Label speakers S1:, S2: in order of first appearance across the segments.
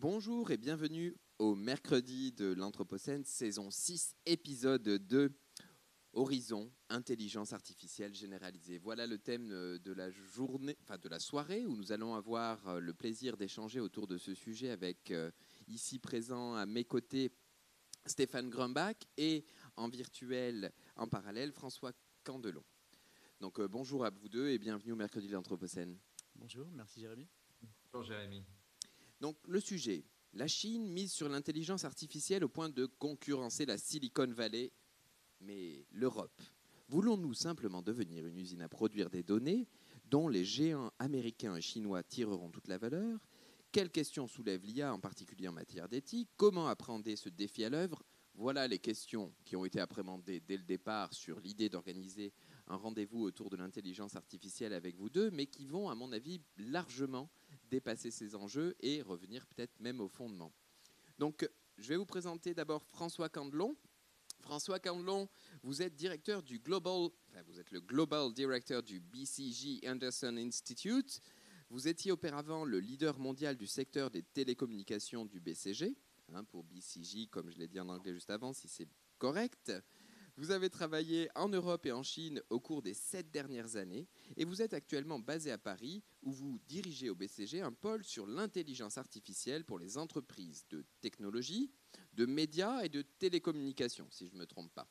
S1: Bonjour et bienvenue au mercredi de l'Anthropocène, saison 6, épisode 2, Horizon, intelligence artificielle généralisée. Voilà le thème euh, de la journée, enfin de la soirée où nous allons avoir euh, le plaisir d'échanger autour de ce sujet avec euh, ici présent à mes côtés Stéphane Grumbach et en virtuel, en parallèle, François Candelon. Donc bonjour à vous deux et bienvenue au mercredi de l'Anthropocène.
S2: Bonjour, merci Jérémy.
S3: Bonjour Jérémy.
S1: Donc le sujet, la Chine mise sur l'intelligence artificielle au point de concurrencer la Silicon Valley, mais l'Europe. Voulons-nous simplement devenir une usine à produire des données dont les géants américains et chinois tireront toute la valeur? Quelles questions soulève l'IA, en particulier en matière d'éthique? Comment appréhender ce défi à l'œuvre? Voilà les questions qui ont été appréhendées dès le départ sur l'idée d'organiser un rendez-vous autour de l'intelligence artificielle avec vous deux, mais qui vont, à mon avis, largement dépasser ces enjeux et revenir peut-être même au fondement. Donc, je vais vous présenter d'abord François Candelon. François Candelon, vous êtes directeur du Global, enfin, vous êtes le Global Director du BCG Anderson Institute. Vous étiez auparavant le leader mondial du secteur des télécommunications du BCG, hein, pour BCG, comme je l'ai dit en anglais juste avant, si c'est correct. Vous avez travaillé en Europe et en Chine au cours des sept dernières années et vous êtes actuellement basé à Paris où vous dirigez au BCG un pôle sur l'intelligence artificielle pour les entreprises de technologie, de médias et de télécommunications, si je ne me trompe pas.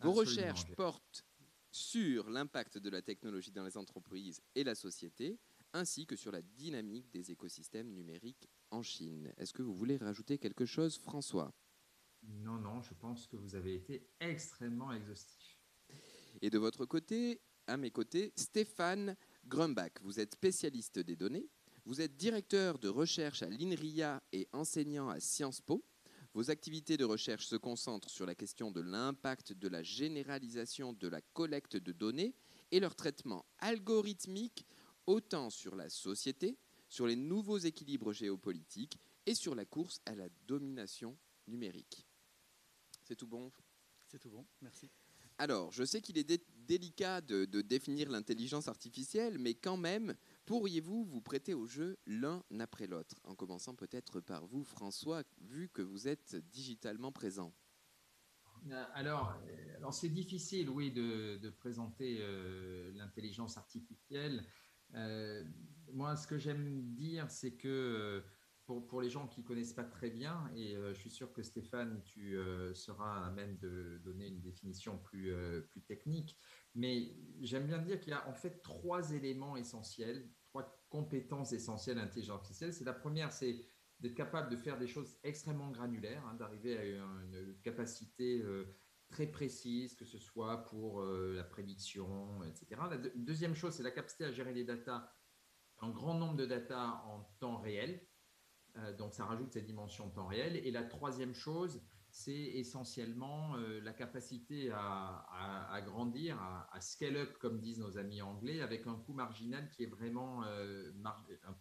S1: Vos recherches portent sur l'impact de la technologie dans les entreprises et la société, ainsi que sur la dynamique des écosystèmes numériques en Chine. Est-ce que vous voulez rajouter quelque chose, François?
S3: Non, non, je pense que vous avez été extrêmement exhaustif.
S1: Et de votre côté, à mes côtés, Stéphane Grumbach. Vous êtes spécialiste des données. Vous êtes directeur de recherche à l'INRIA et enseignant à Sciences Po. Vos activités de recherche se concentrent sur la question de l'impact de la généralisation de la collecte de données et leur traitement algorithmique autant sur la société, sur les nouveaux équilibres géopolitiques et sur la course à la domination numérique. C'est tout bon?
S2: C'est tout bon, merci.
S1: Alors, je sais qu'il est délicat de, définir l'intelligence artificielle, mais quand même, pourriez-vous vous prêter au jeu l'un après l'autre? En commençant peut-être par vous, François, vu que vous êtes digitalement présent.
S3: Euh, alors, alors c'est difficile, oui, de, présenter euh, l'intelligence artificielle. Euh, moi, ce que j'aime dire, c'est que pour, les gens qui ne connaissent pas très bien, et euh, je suis sûr que Stéphane, tu euh, seras à même de donner une définition plus, euh, plus technique, mais j'aime bien dire qu'il y a en fait trois éléments essentiels, trois compétences essentielles à l'intelligence artificielle. C'est la première, c'est d'être capable de faire des choses extrêmement granulaires, hein, d'arriver à une, capacité très précise, que ce soit pour la prédiction, etc. La deuxième chose, c'est la capacité à gérer des datas, un grand nombre de datas en temps réel, donc ça rajoute cette dimension temps réel. Et la troisième chose, c'est essentiellement euh, la capacité à, grandir, à, scale up, comme disent nos amis anglais, avec un coût marginal qui est vraiment euh, un,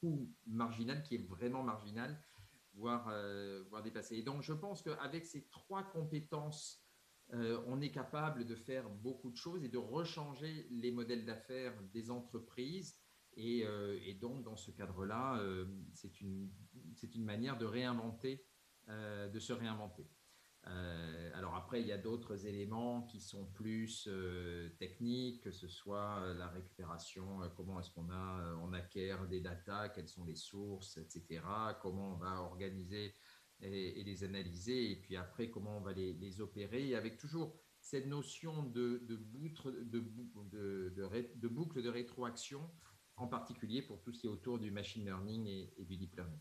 S3: coût marginal qui est vraiment marginal, voire, voire dépassé. Et donc je pense qu'avec ces trois compétences, on est capable de faire beaucoup de choses et de rechanger les modèles d'affaires des entreprises euh, et, donc, dans ce cadre-là, euh, c'est une, une, manière de réinventer, euh, de se réinventer. alors après, il y a d'autres éléments qui sont plus techniques, que ce soit la récupération, comment est-ce qu'on a, on acquiert des datas, quelles sont les sources, etc. Comment on va organiser et, les analyser, et puis après, comment on va les, les opérer, avec toujours cette notion de, de, de, de boucle de rétroaction en particulier pour tout ce qui est autour du machine learning et, du deep learning.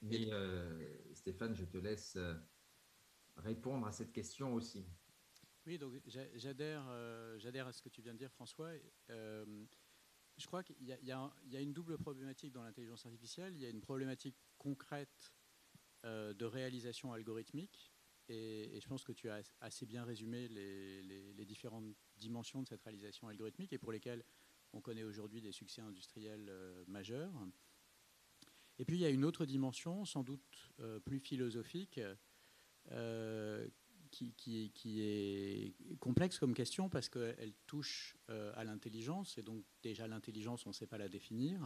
S3: Mais euh, Stéphane, je te laisse euh, répondre à cette question aussi.
S2: Oui, donc j'adhère, euh, j'adhère à ce que tu viens de dire, François. je crois qu'il y, y, a une double problématique dans l'intelligence artificielle. Il y a une problématique concrète de réalisation algorithmique, et, je pense que tu as assez bien résumé les, les, différentes dimensions de cette réalisation algorithmique, et pour lesquelles on connaît aujourd'hui des succès industriels euh, majeurs. Et puis il y a une autre dimension, sans doute euh, plus philosophique, euh, qui, est complexe comme question parce qu'elle touche à l'intelligence, et donc déjà l'intelligence, on ne sait pas la définir.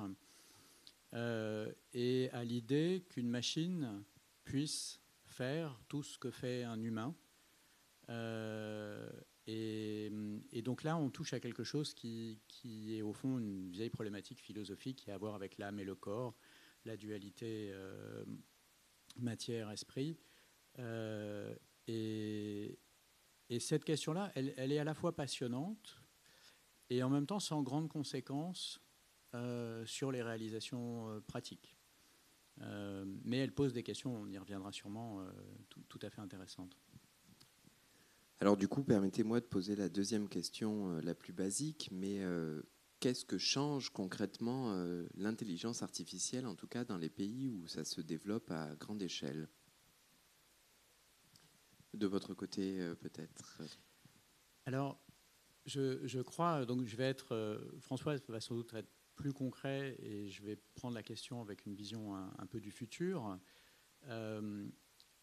S4: et à l'idée qu'une machine puisse faire tout ce que fait un humain. Et, donc là, on touche à quelque chose qui, est au fond une vieille problématique philosophique qui a à voir avec l'âme et le corps, la dualité matière-esprit. et, et cette question-là, elle, est à la fois passionnante et en même temps sans grandes conséquences euh, sur les réalisations euh, pratiques. Euh, mais elle pose des questions, on y reviendra sûrement, tout, à fait intéressantes.
S1: Alors du coup, permettez-moi de poser la deuxième question la plus basique, mais qu'est-ce que change concrètement l'intelligence artificielle, en tout cas dans les pays où ça se développe à grande échelle? De votre côté, euh, peut-être
S4: Alors, je, crois, donc je vais être, euh, François va sans doute être plus concret et je vais prendre la question avec une vision un, peu du futur.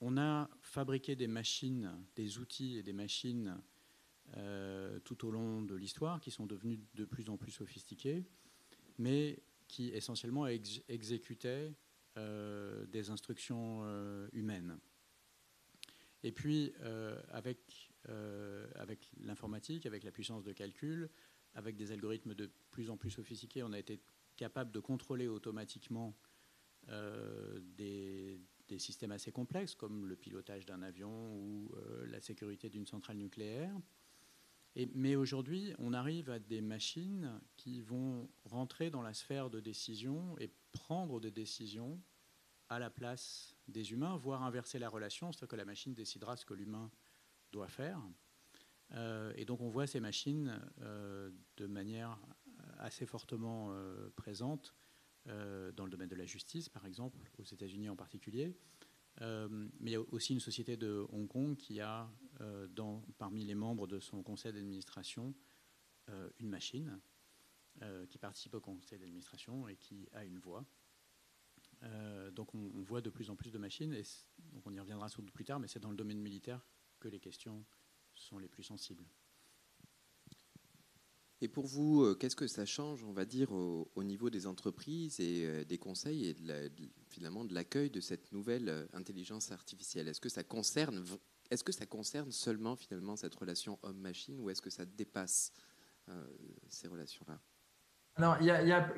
S4: Euh, on a fabriqué des machines, des outils et des machines tout au long de l'histoire qui sont devenus de plus en plus sophistiqués, mais qui essentiellement exécutaient des instructions humaines. Et puis, euh, avec, euh, l'informatique, avec la puissance de calcul, avec des algorithmes de plus en plus sophistiqués, on a été capable de contrôler automatiquement euh, des, des, systèmes assez complexes, comme le pilotage d'un avion ou la sécurité d'une centrale nucléaire. Mais aujourd'hui, on arrive à des machines qui vont rentrer dans la sphère de décision et prendre des décisions à la place des humains, voire inverser la relation, c'est-à-dire que la machine décidera ce que l'humain doit faire. Euh, et donc on voit ces machines euh, de manière assez fortement euh, présente dans le domaine de la justice, par exemple, aux États-Unis en particulier. mais il y a aussi une société de Hong Kong qui a, dans, parmi les membres de son conseil d'administration, une machine qui participe au conseil d'administration et qui a une voix. Euh, donc on, voit de plus en plus de machines, et donc on y reviendra sans doute plus tard, mais c'est dans le domaine militaire que les questions sont les plus sensibles.
S1: Et pour vous, euh, qu'est-ce que ça change, on va dire, au, niveau des entreprises et euh, des conseils et finalement de l'accueil de cette nouvelle intelligence artificielle? Est-ce que ça concerne, seulement finalement cette relation homme-machine ou est-ce que ça dépasse ces relations-là?
S3: Alors, il y,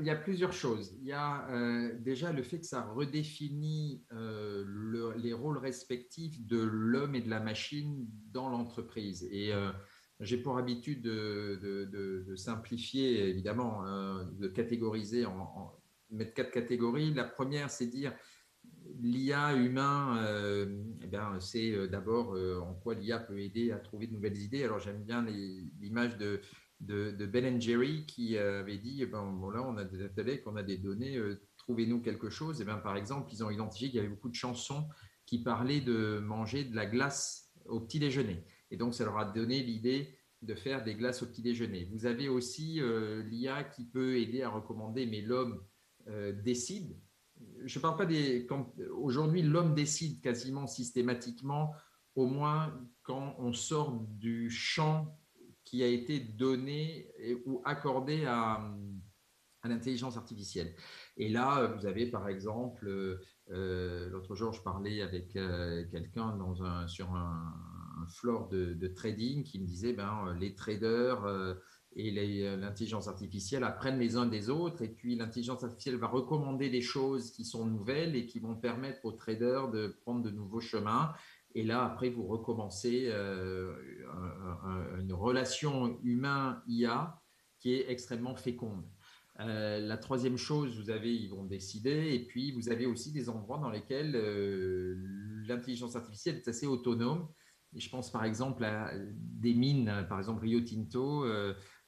S3: a, plusieurs choses. Il y a euh, déjà le fait que ça redéfinit euh, les rôles respectifs de l'homme et de la machine dans l'entreprise. Et euh, j'ai pour habitude de, simplifier, évidemment, de catégoriser, en, mettre quatre catégories. La première, c'est dire l'IA humain, eh c'est d'abord en quoi l'IA peut aider à trouver de nouvelles idées. Alors, j'aime bien l'image de de, Ben Jerry qui avait dit eh ben, bon, là, on a des ateliers, qu'on a des données, euh, trouvez-nous quelque chose. Eh bien, par exemple, ils ont identifié qu'il y avait beaucoup de chansons qui parlaient de manger de la glace au petit déjeuner. Et donc, ça leur a donné l'idée de faire des glaces au petit déjeuner. Vous avez aussi euh, l'IA qui peut aider à recommander, mais l'homme euh, décide. Je parle pas des. Aujourd'hui, l'homme décide quasiment systématiquement, au moins quand on sort du champ qui a été donné ou accordé à, l'intelligence artificielle. Et là, vous avez par exemple, euh, l'autre jour, je parlais avec quelqu'un dans un, sur un, un floor de, trading qui me disait ben, les traders euh, et l'intelligence artificielle apprennent les uns des autres, et puis l'intelligence artificielle va recommander des choses qui sont nouvelles et qui vont permettre aux traders de prendre de nouveaux chemins. Et là, après, vous recommencez euh, une relation humain-IA qui est extrêmement féconde. Euh, la troisième chose, vous avez, ils vont décider, et puis vous avez aussi des endroits dans lesquels euh, l'intelligence artificielle est assez autonome. Et je pense par exemple à des mines, par exemple Rio Tinto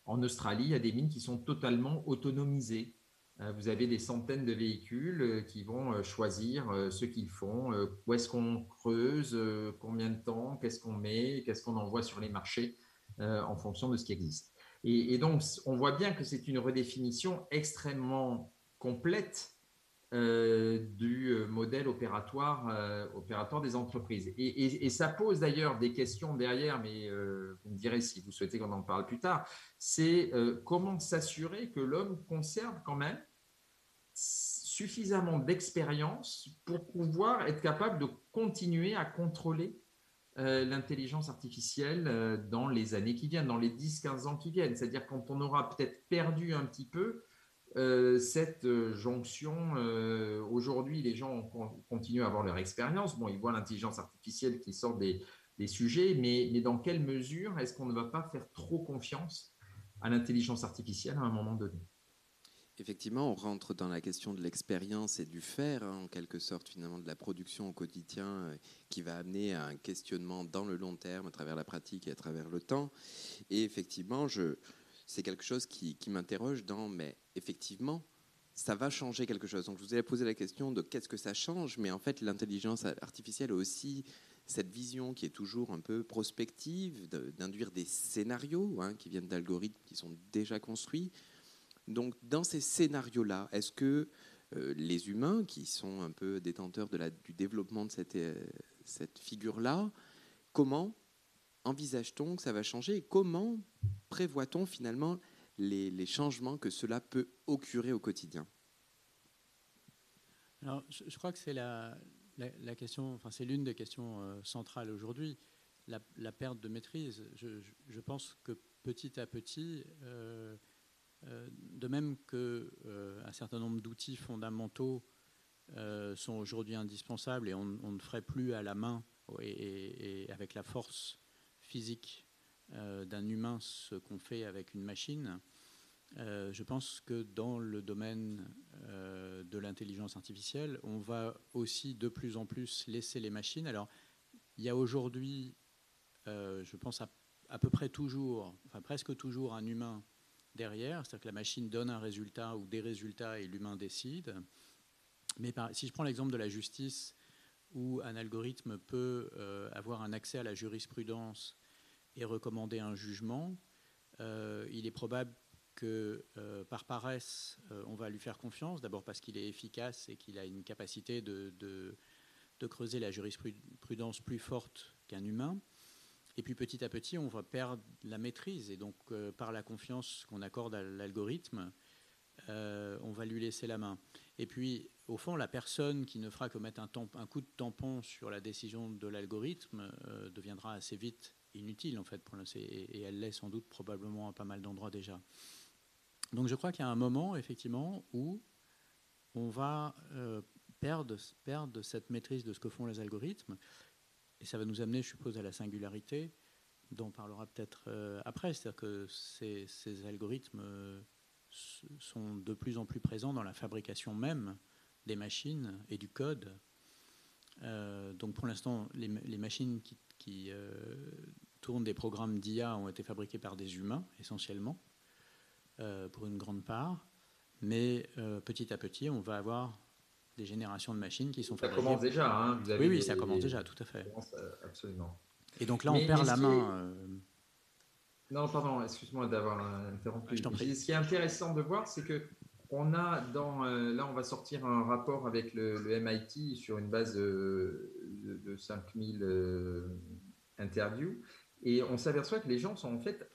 S3: en Australie, il y a des mines qui sont totalement autonomisées. Euh, vous avez des centaines de véhicules euh, qui vont euh, choisir ce qu'ils font, où est-ce qu'on creuse, combien de temps, qu'est-ce qu'on met, qu'est-ce qu'on envoie sur les marchés en fonction de ce qui existe. Et, donc, on voit bien que c'est une redéfinition extrêmement complète du modèle opératoire, opératoire des entreprises. Et, ça pose d'ailleurs des questions derrière, mais vous me direz si vous souhaitez qu'on en parle plus tard, c'est comment s'assurer que l'homme conserve quand même suffisamment d'expérience pour pouvoir être capable de continuer à contrôler euh, l'intelligence artificielle euh, dans les années qui viennent, dans les 10-15 ans qui viennent? C'est-à-dire quand on aura peut-être perdu un petit peu euh, cette jonction. Aujourd'hui, les gens continuent à avoir leur expérience. Bon, ils voient l'intelligence artificielle qui sort des, sujets, mais, dans quelle mesure est-ce qu'on ne va pas faire trop confiance à l'intelligence artificielle à un moment donné?
S1: Effectivement, on rentre dans la question de l'expérience et du faire, hein, en quelque sorte, finalement, de la production au quotidien, euh, qui va amener à un questionnement dans le long terme, à travers la pratique et à travers le temps. Et effectivement, c'est quelque chose qui, qui m'interroge dans, mais effectivement, ça va changer quelque chose. Donc, je vous ai posé la question de qu'est-ce que ça change, mais en fait, l'intelligence artificielle a aussi cette vision qui est toujours un peu prospective, d'induire des scénarios hein, qui viennent d'algorithmes qui sont déjà construits donc, dans ces scénarios-là, est-ce que euh, les humains, qui sont un peu détenteurs du développement de cette, euh, cette figure-là, comment envisage-t-on que ça va changer et comment prévoit-on finalement les, changements que cela peut occurer au quotidien?
S4: Alors, je, crois que c'est la, question, enfin, c'est l'une des questions euh, centrales aujourd'hui, la, perte de maîtrise. Je, pense que petit à petit, euh, de même qu'un euh, certain nombre d'outils fondamentaux euh, sont aujourd'hui indispensables et on, ne ferait plus à la main et, avec la force physique d'un humain ce qu'on fait avec une machine, je pense que dans le domaine de l'intelligence artificielle, on va aussi de plus en plus laisser les machines. Alors, il y a aujourd'hui, je pense à, à, peu près toujours, enfin presque toujours, un humain derrière, c'est-à-dire que la machine donne un résultat ou des résultats et l'humain décide. Mais si je prends l'exemple de la justice, où un algorithme peut euh, avoir un accès à la jurisprudence et recommander un jugement, euh, il est probable que euh, par paresse, on va lui faire confiance, d'abord parce qu'il est efficace et qu'il a une capacité de, creuser la jurisprudence plus forte qu'un humain. Et puis petit à petit, on va perdre la maîtrise. Et donc, euh, par la confiance qu'on accorde à l'algorithme, euh, on va lui laisser la main. Et puis, au fond, la personne qui ne fera que mettre un, coup de tampon sur la décision de l'algorithme euh, deviendra assez vite inutile, en fait, pour et, et elle l'est sans doute probablement à pas mal d'endroits déjà. Donc, je crois qu'il y a un moment, effectivement, où on va perdre, perdre cette maîtrise de ce que font les algorithmes. Et ça va nous amener, je suppose, à la singularité, dont on parlera peut-être euh, après. C'est-à-dire que ces, algorithmes euh, sont de plus en plus présents dans la fabrication même des machines et du code. Euh, donc pour l'instant, les, machines qui, des programmes d'IA ont été fabriquées par des humains, essentiellement, pour une grande part. Mais petit à petit, on va avoir des générations de machines qui sont fabriquées.
S3: Ça commence déjà. Hein,
S4: oui, oui, ça commence déjà, tout à fait.
S3: Euh, absolument.
S4: Et donc là, on perd la main. Euh,
S3: non, pardon, excuse-moi d'avoir interrompu. Ce qui est intéressant de voir, c'est que on a dans euh, là, on va sortir un rapport avec le, MIT sur une base de, de, 5000 interviews, et on s'aperçoit que les gens sont en fait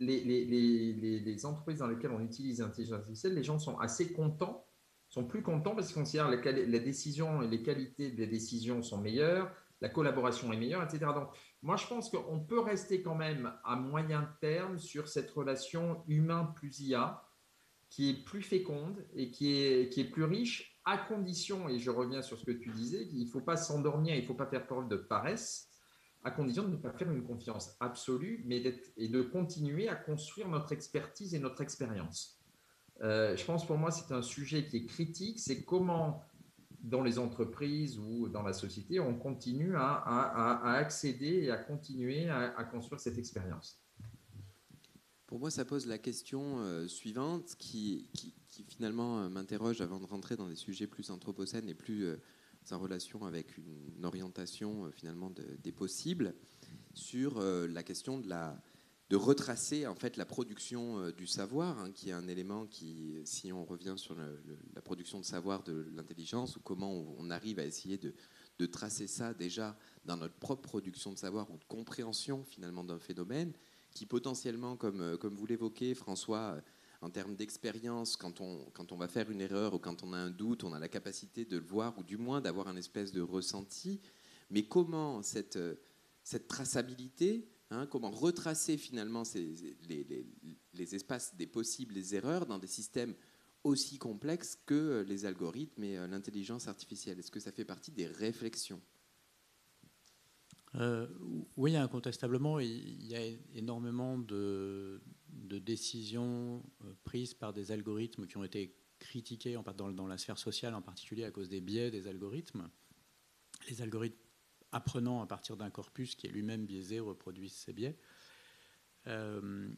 S3: les, les, les, entreprises dans lesquelles on utilise l'intelligence artificielle, les gens sont assez contents sont plus contents parce qu'ils considèrent la, la décision et les qualités des décisions sont meilleures, la collaboration est meilleure, etc. Donc, moi, je pense qu'on peut rester quand même à moyen terme sur cette relation humain plus IA qui est plus féconde et qui est, qui est plus riche à condition, et je reviens sur ce que tu disais, qu'il ne faut pas s'endormir, il ne faut pas faire preuve de paresse, à condition de ne pas faire une confiance absolue, mais et de continuer à construire notre expertise et notre expérience. Euh, je pense pour moi, c'est un sujet qui est critique. C'est comment, dans les entreprises ou dans la société, on continue à, accéder et à continuer à, construire cette expérience.
S1: Pour moi, ça pose la question euh, suivante qui, finalement euh, m'interroge avant de rentrer dans des sujets plus anthropocènes et plus en relation avec une, orientation finalement des possibles sur la question de retracer en fait la production euh, du savoir, hein, qui est un élément qui, si on revient sur la production de savoir de l'intelligence, ou comment on, arrive à essayer de, tracer ça déjà dans notre propre production de savoir ou de compréhension finalement d'un phénomène, qui potentiellement, euh, comme vous l'évoquez, François, en termes d'expérience, quand on, quand on va faire une erreur ou quand on a un doute, on a la capacité de le voir ou du moins d'avoir un espèce de ressenti. Mais comment cette, cette traçabilité, hein, comment retracer finalement ces, les, les, espaces des possibles, les erreurs dans des systèmes aussi complexes que les algorithmes et euh, l'intelligence artificielle? Est-ce que ça fait partie des réflexions?
S4: Euh, oui, incontestablement, il y a énormément de, décisions euh, prises par des algorithmes qui ont été critiqués dans, la sphère sociale, en particulier à cause des biais des algorithmes. Les algorithmes apprenant à partir d'un corpus qui est lui-même biaisé reproduisent ces biais. Euh,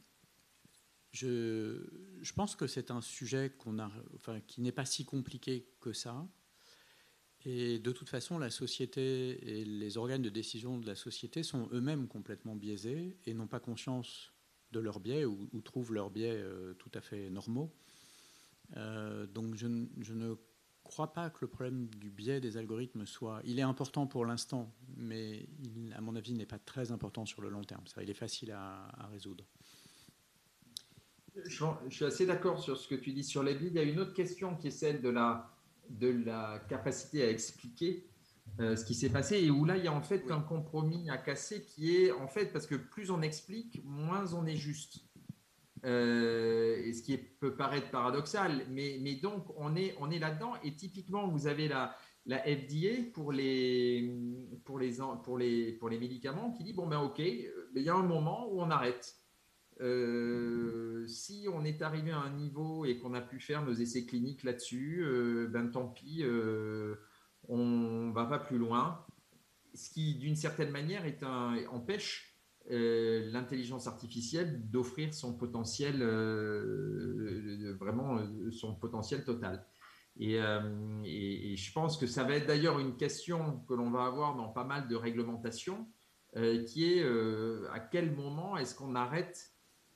S4: je, je, pense que c'est un sujet a, enfin, qui n'est pas si compliqué que ça. Et de toute façon, la société et les organes de décision de la société sont eux-mêmes complètement biaisés et n'ont pas conscience de biais ou, trouvent leurs biais euh, tout à fait normaux. Euh, donc je, je, ne crois pas que le problème du biais des algorithmes soit... Il est important pour l'instant, mais à mon avis, n'est pas très important sur le long terme. Ça, il est facile à, à résoudre.
S3: Je, je suis assez d'accord sur ce que tu dis sur les biais. Il y a une autre question qui est celle de la de la capacité à expliquer ce qui s'est passé et où là il y a en fait un compromis à casser qui est en fait parce que plus on explique, moins on est juste. Euh, et ce qui peut paraître paradoxal, mais, mais donc on est, on est là-dedans et typiquement vous avez la, la FDA pour les, pour, les, pour, les, pour les médicaments qui dit bon ben ok, il y a un moment où on arrête. Euh, si on est arrivé à un niveau et qu'on a pu faire nos essais cliniques là-dessus, euh, ben tant pis, euh, on va pas plus loin. Ce qui, d'une certaine manière, empêche l'intelligence artificielle d'offrir son potentiel, vraiment son potentiel total. Et, et, je pense que ça va être d'ailleurs une question que l'on va avoir dans pas mal de réglementations, qui est à quel moment est-ce qu'on arrête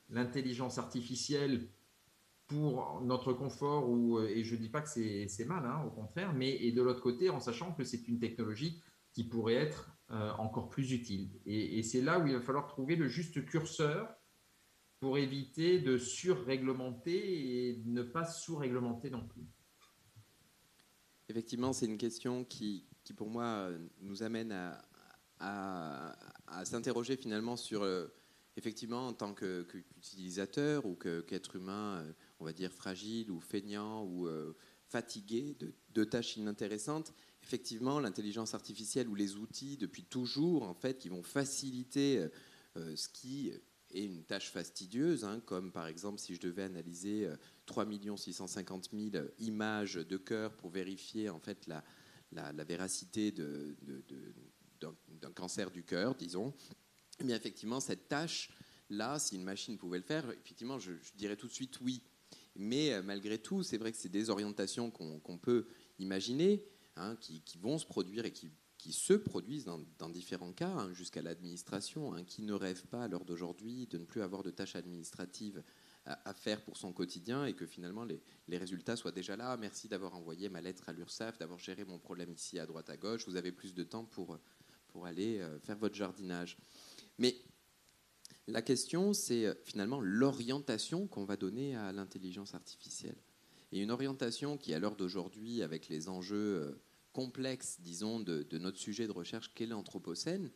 S3: l'intelligence artificielle pour notre confort, ou, euh, et je ne dis pas que c'est mal, hein, au contraire, mais et de l'autre côté, en sachant que c'est une technologie qui pourrait être euh, encore plus utile. Et, c'est là où il va falloir trouver le juste curseur pour éviter de surréglementer et ne pas sous-réglementer non plus.
S1: Effectivement, c'est une question qui, qui, pour moi, nous amène à, à, s'interroger finalement sur... Euh, effectivement, en tant qu'utilisateur ou qu'être humain, on va dire fragile ou feignant ou euh, fatigué de, tâches inintéressantes, effectivement, l'intelligence artificielle ou les outils, depuis toujours, en fait, qui vont faciliter euh, ce qui est une tâche fastidieuse, hein, comme par exemple si je devais analyser 3 650 000 images de cœur pour vérifier en fait la, véracité d'un cancer du cœur, disons, mais effectivement, cette tâche-là, si une machine pouvait le faire, effectivement, je, dirais tout de suite oui. Mais euh, malgré tout, c'est vrai que c'est des orientations qu'on peut imaginer, hein, qui, vont se produire et qui, se produisent dans, différents cas, hein, jusqu'à l'administration, hein, qui ne rêve pas à l'heure d'aujourd'hui de ne plus avoir de tâches administratives à, faire pour son quotidien et que finalement les, résultats soient déjà là. Merci d'avoir envoyé ma lettre à l'URSSAF, d'avoir géré mon problème ici à droite à gauche. Vous avez plus de temps pour, pour aller euh, faire votre jardinage. Mais la question, c'est euh, finalement l'orientation qu'on va donner à l'intelligence artificielle. Et une orientation qui, à l'heure d'aujourd'hui, avec les enjeux euh, complexes, disons, de, notre sujet de recherche qu'est l'Anthropocène,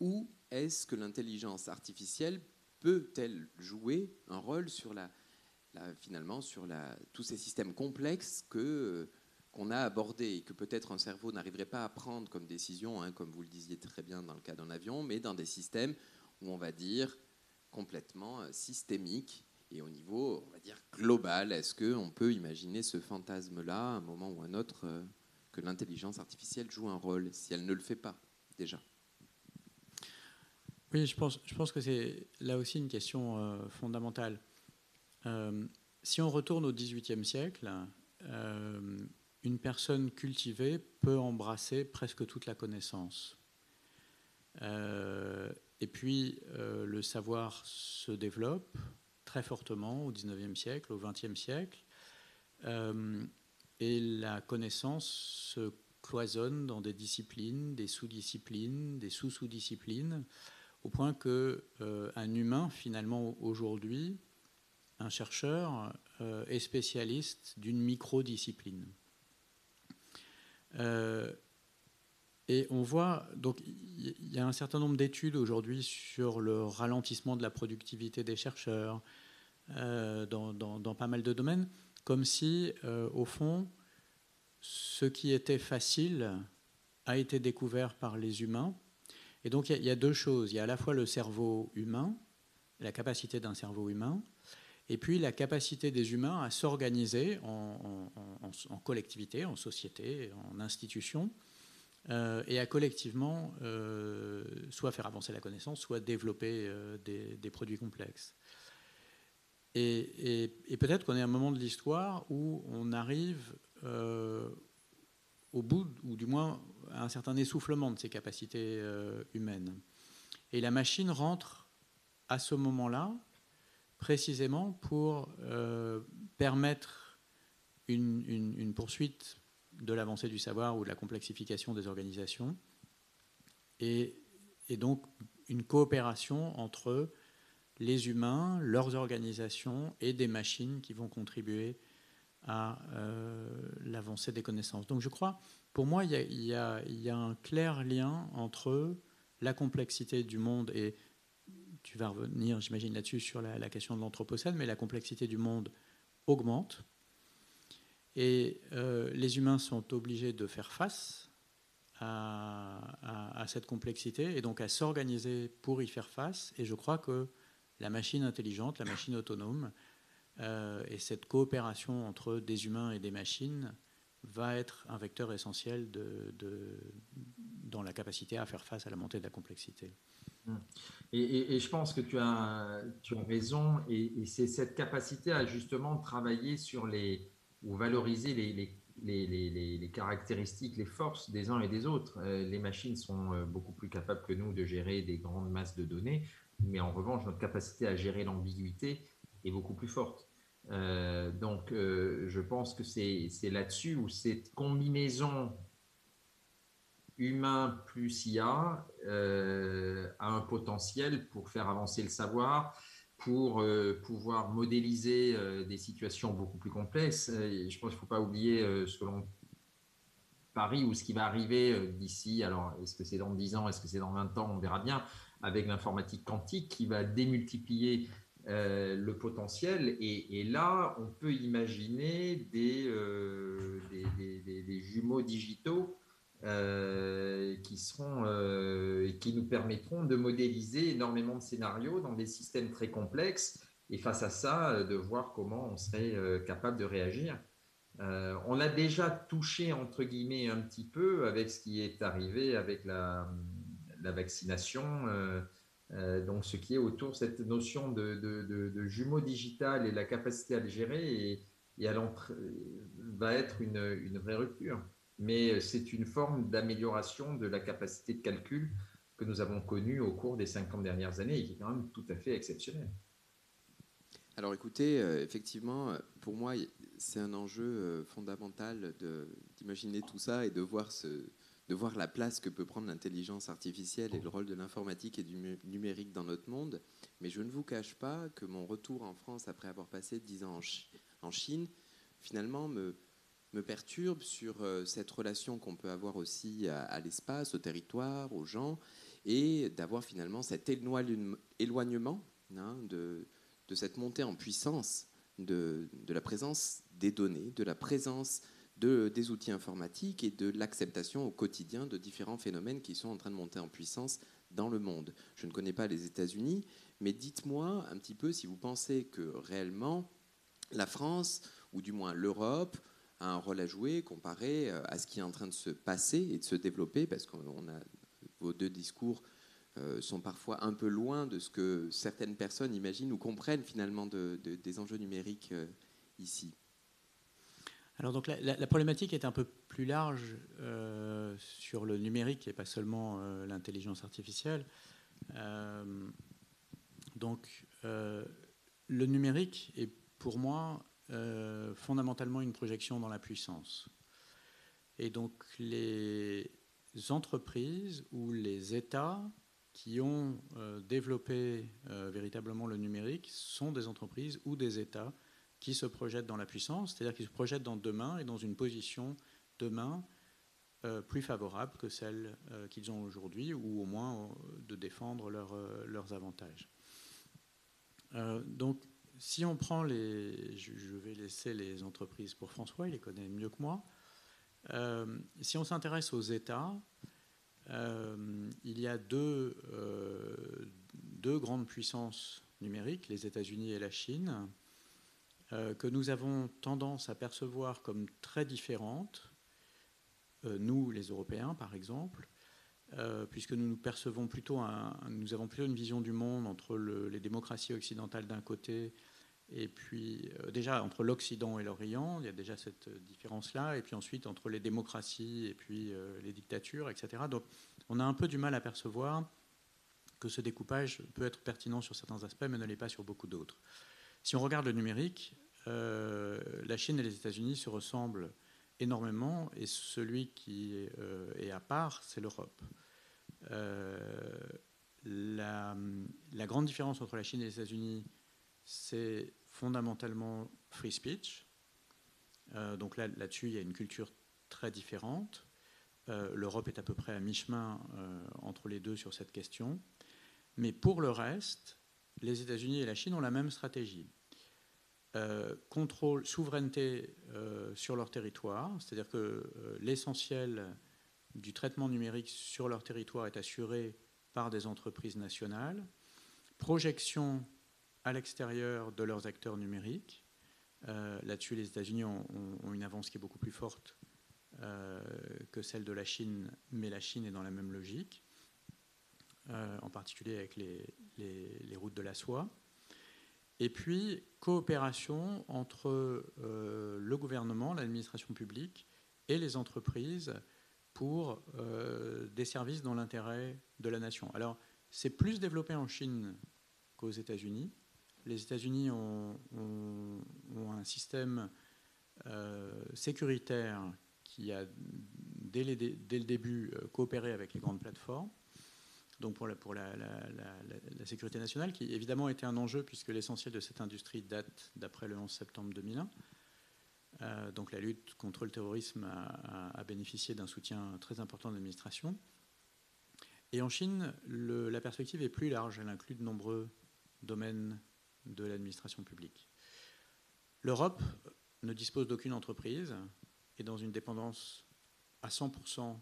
S1: où est-ce que l'intelligence artificielle peut-elle jouer un rôle sur la, finalement sur tous ces systèmes complexes que euh, qu'on a abordé et que peut-être un cerveau n'arriverait pas à prendre comme décision, hein, comme vous le disiez très bien dans le cas d'un avion, mais dans des systèmes où on va dire complètement euh, systémiques et au niveau, on va dire, global. Est-ce qu'on peut imaginer ce fantasme-là, à un moment ou un autre, euh, que l'intelligence artificielle joue un rôle, si elle ne le fait pas déjà?
S4: Oui, je pense, je pense que c'est là aussi une question euh, fondamentale. si on retourne au XVIIIe siècle, une personne cultivée peut embrasser presque toute la connaissance. Euh, et puis, euh, le savoir se développe très fortement au XIXe siècle, au XXe siècle, euh, et la connaissance se cloisonne dans des disciplines, des sous-disciplines, des sous-sous-disciplines, au point que un humain, finalement, aujourd'hui, un chercheur est spécialiste d'une microdiscipline. Et on voit, donc il y a un certain nombre d'études aujourd'hui sur le ralentissement de la productivité des chercheurs euh, dans, pas mal de domaines, comme si, euh, au fond, ce qui était facile a été découvert par les humains. Et donc il y, a deux choses. Il y a à la fois le cerveau humain, la capacité d'un cerveau humain, et puis la capacité des humains à s'organiser en, en, collectivité, en société, en institution, euh, et à collectivement euh, soit faire avancer la connaissance, soit développer euh, des, produits complexes. Et, peut-être qu'on est à un moment de l'histoire où on arrive au bout, ou du moins à un certain essoufflement de ces capacités humaines. Et la machine rentre à ce moment-là précisément pour permettre une, une poursuite de l'avancée du savoir ou de la complexification des organisations, et, donc une coopération entre les humains, leurs organisations et des machines qui vont contribuer à euh, l'avancée des connaissances. Donc je crois, pour moi, il y, a, un clair lien entre la complexité du monde et tu vas revenir, j'imagine, là-dessus sur la, la, question de l'Anthropocène, mais la complexité du monde augmente et euh, les humains sont obligés de faire face à, cette complexité et donc à s'organiser pour y faire face. Et je crois que la machine intelligente, la machine autonome, euh, et cette coopération entre des humains et des machines va être un vecteur essentiel dans la capacité à faire face à la montée de la complexité.
S3: Et, je pense que tu as, raison, et c'est cette capacité à justement travailler sur les, ou valoriser les, les, les, caractéristiques, les forces des uns et des autres. Euh, les machines sont euh, beaucoup plus capables que nous de gérer des grandes masses de données, mais en revanche, notre capacité à gérer l'ambiguïté est beaucoup plus forte. Euh, donc, je pense que c'est là-dessus où cette combinaison humain plus IA a un potentiel pour faire avancer le savoir, pour euh, pouvoir modéliser euh, des situations beaucoup plus complexes. je pense qu'il ne faut pas oublier, euh, selon Paris, ou ce qui va arriver d'ici, alors est-ce que c'est dans 10 ans, est-ce que c'est dans 20 ans, on verra bien, avec l'informatique quantique qui va démultiplier le potentiel. Et, là, on peut imaginer des, des jumeaux digitaux euh, qui, seront, euh, qui nous permettront de modéliser énormément de scénarios dans des systèmes très complexes et face à ça, euh, de voir comment on serait capable de réagir. on a déjà touché, entre guillemets, un petit peu avec ce qui est arrivé avec la, vaccination. donc, ce qui est autour de cette notion de, de, jumeau digital et la capacité à le gérer et, va être une vraie rupture mais c'est une forme d'amélioration de la capacité de calcul que nous avons connue au cours des 50 dernières années et qui est quand même tout à fait exceptionnelle.
S1: Alors écoutez, euh, effectivement, pour moi, c'est un enjeu euh, fondamental d'imaginer tout ça et de voir, de voir la place que peut prendre l'intelligence artificielle et le rôle de l'informatique et du numérique dans notre monde. Mais je ne vous cache pas que mon retour en France après avoir passé 10 ans en Chine, finalement, me, me perturbe sur euh, cette relation qu'on peut avoir aussi à, l'espace, au territoire, aux gens, et d'avoir finalement cet éloignement hein, de, cette montée en puissance de, la présence des données, de la présence de, des outils informatiques et de l'acceptation au quotidien de différents phénomènes qui sont en train de monter en puissance dans le monde. Je ne connais pas les États-Unis, mais dites-moi un petit peu si vous pensez que réellement la France, ou du moins l'Europe, un rôle à jouer comparé euh, à ce qui est en train de se passer et de se développer, parce que vos deux discours euh, sont parfois un peu loin de ce que certaines personnes imaginent ou comprennent finalement des enjeux numériques euh, ici.
S4: Alors donc la, problématique est un peu plus large sur le numérique et pas seulement l'intelligence artificielle. donc le numérique est pour moi euh, fondamentalement une projection dans la puissance. Et donc les entreprises ou les États qui ont développé véritablement le numérique sont des entreprises ou des États qui se projettent dans la puissance, c'est-à-dire qui se projettent dans demain et dans une position demain plus favorable que celle qu'ils ont aujourd'hui, ou au moins de défendre leurs avantages. donc, si on prend les. Je, vais laisser les entreprises pour François, il les connaît mieux que moi. Euh, si on s'intéresse aux États, euh, il y a deux, euh, deux, grandes puissances numériques, les États-Unis et la Chine, que nous avons tendance à percevoir comme très différentes, nous les Européens par exemple, puisque nous nous percevons plutôt, un, nous avons plutôt une vision du monde entre les démocraties occidentales d'un côté et puis, euh, déjà, entre l'Occident et l'Orient, il y a déjà cette différence-là. Et puis ensuite, entre les démocraties et puis euh, les dictatures, etc. Donc, on a un peu du mal à percevoir que ce découpage peut être pertinent sur certains aspects, mais ne l'est pas sur beaucoup d'autres. Si on regarde le numérique, euh, la Chine et les États-Unis se ressemblent énormément, et celui qui est à part, c'est l'Europe. La, la, grande différence entre la Chine et les États-Unis, c'est fondamentalement free speech. Euh, donc là, là-dessus, il y a une culture très différente. Euh, L'Europe est à peu près à mi-chemin euh, entre les deux sur cette question. Mais pour le reste, les États-Unis et la Chine ont la même stratégie. contrôle, souveraineté sur leur territoire, c'est-à-dire que l'essentiel du traitement numérique sur leur territoire est assuré par des entreprises nationales. Projection à l'extérieur de leurs acteurs numériques. Euh, là-dessus, les États-Unis ont, une avance qui est beaucoup plus forte euh, que celle de la Chine, mais la Chine est dans la même logique, euh, en particulier avec les, les, routes de la soie. Et puis, coopération entre le gouvernement, l'administration publique et les entreprises pour des services dans l'intérêt de la nation. Alors, c'est plus développé en Chine qu'aux États-Unis les États-Unis ont, un système euh, sécuritaire qui a, dès, le début, euh, coopéré avec les grandes plateformes. Donc pour, la, sécurité nationale, qui évidemment était un enjeu puisque l'essentiel de cette industrie date d'après le 11 septembre 2001. Euh, donc la lutte contre le terrorisme a, bénéficié d'un soutien très important de l'administration. Et en Chine, la perspective est plus large. Elle inclut de nombreux domaines de l'administration publique. L'Europe ne dispose d'aucune entreprise et dans une dépendance à 100%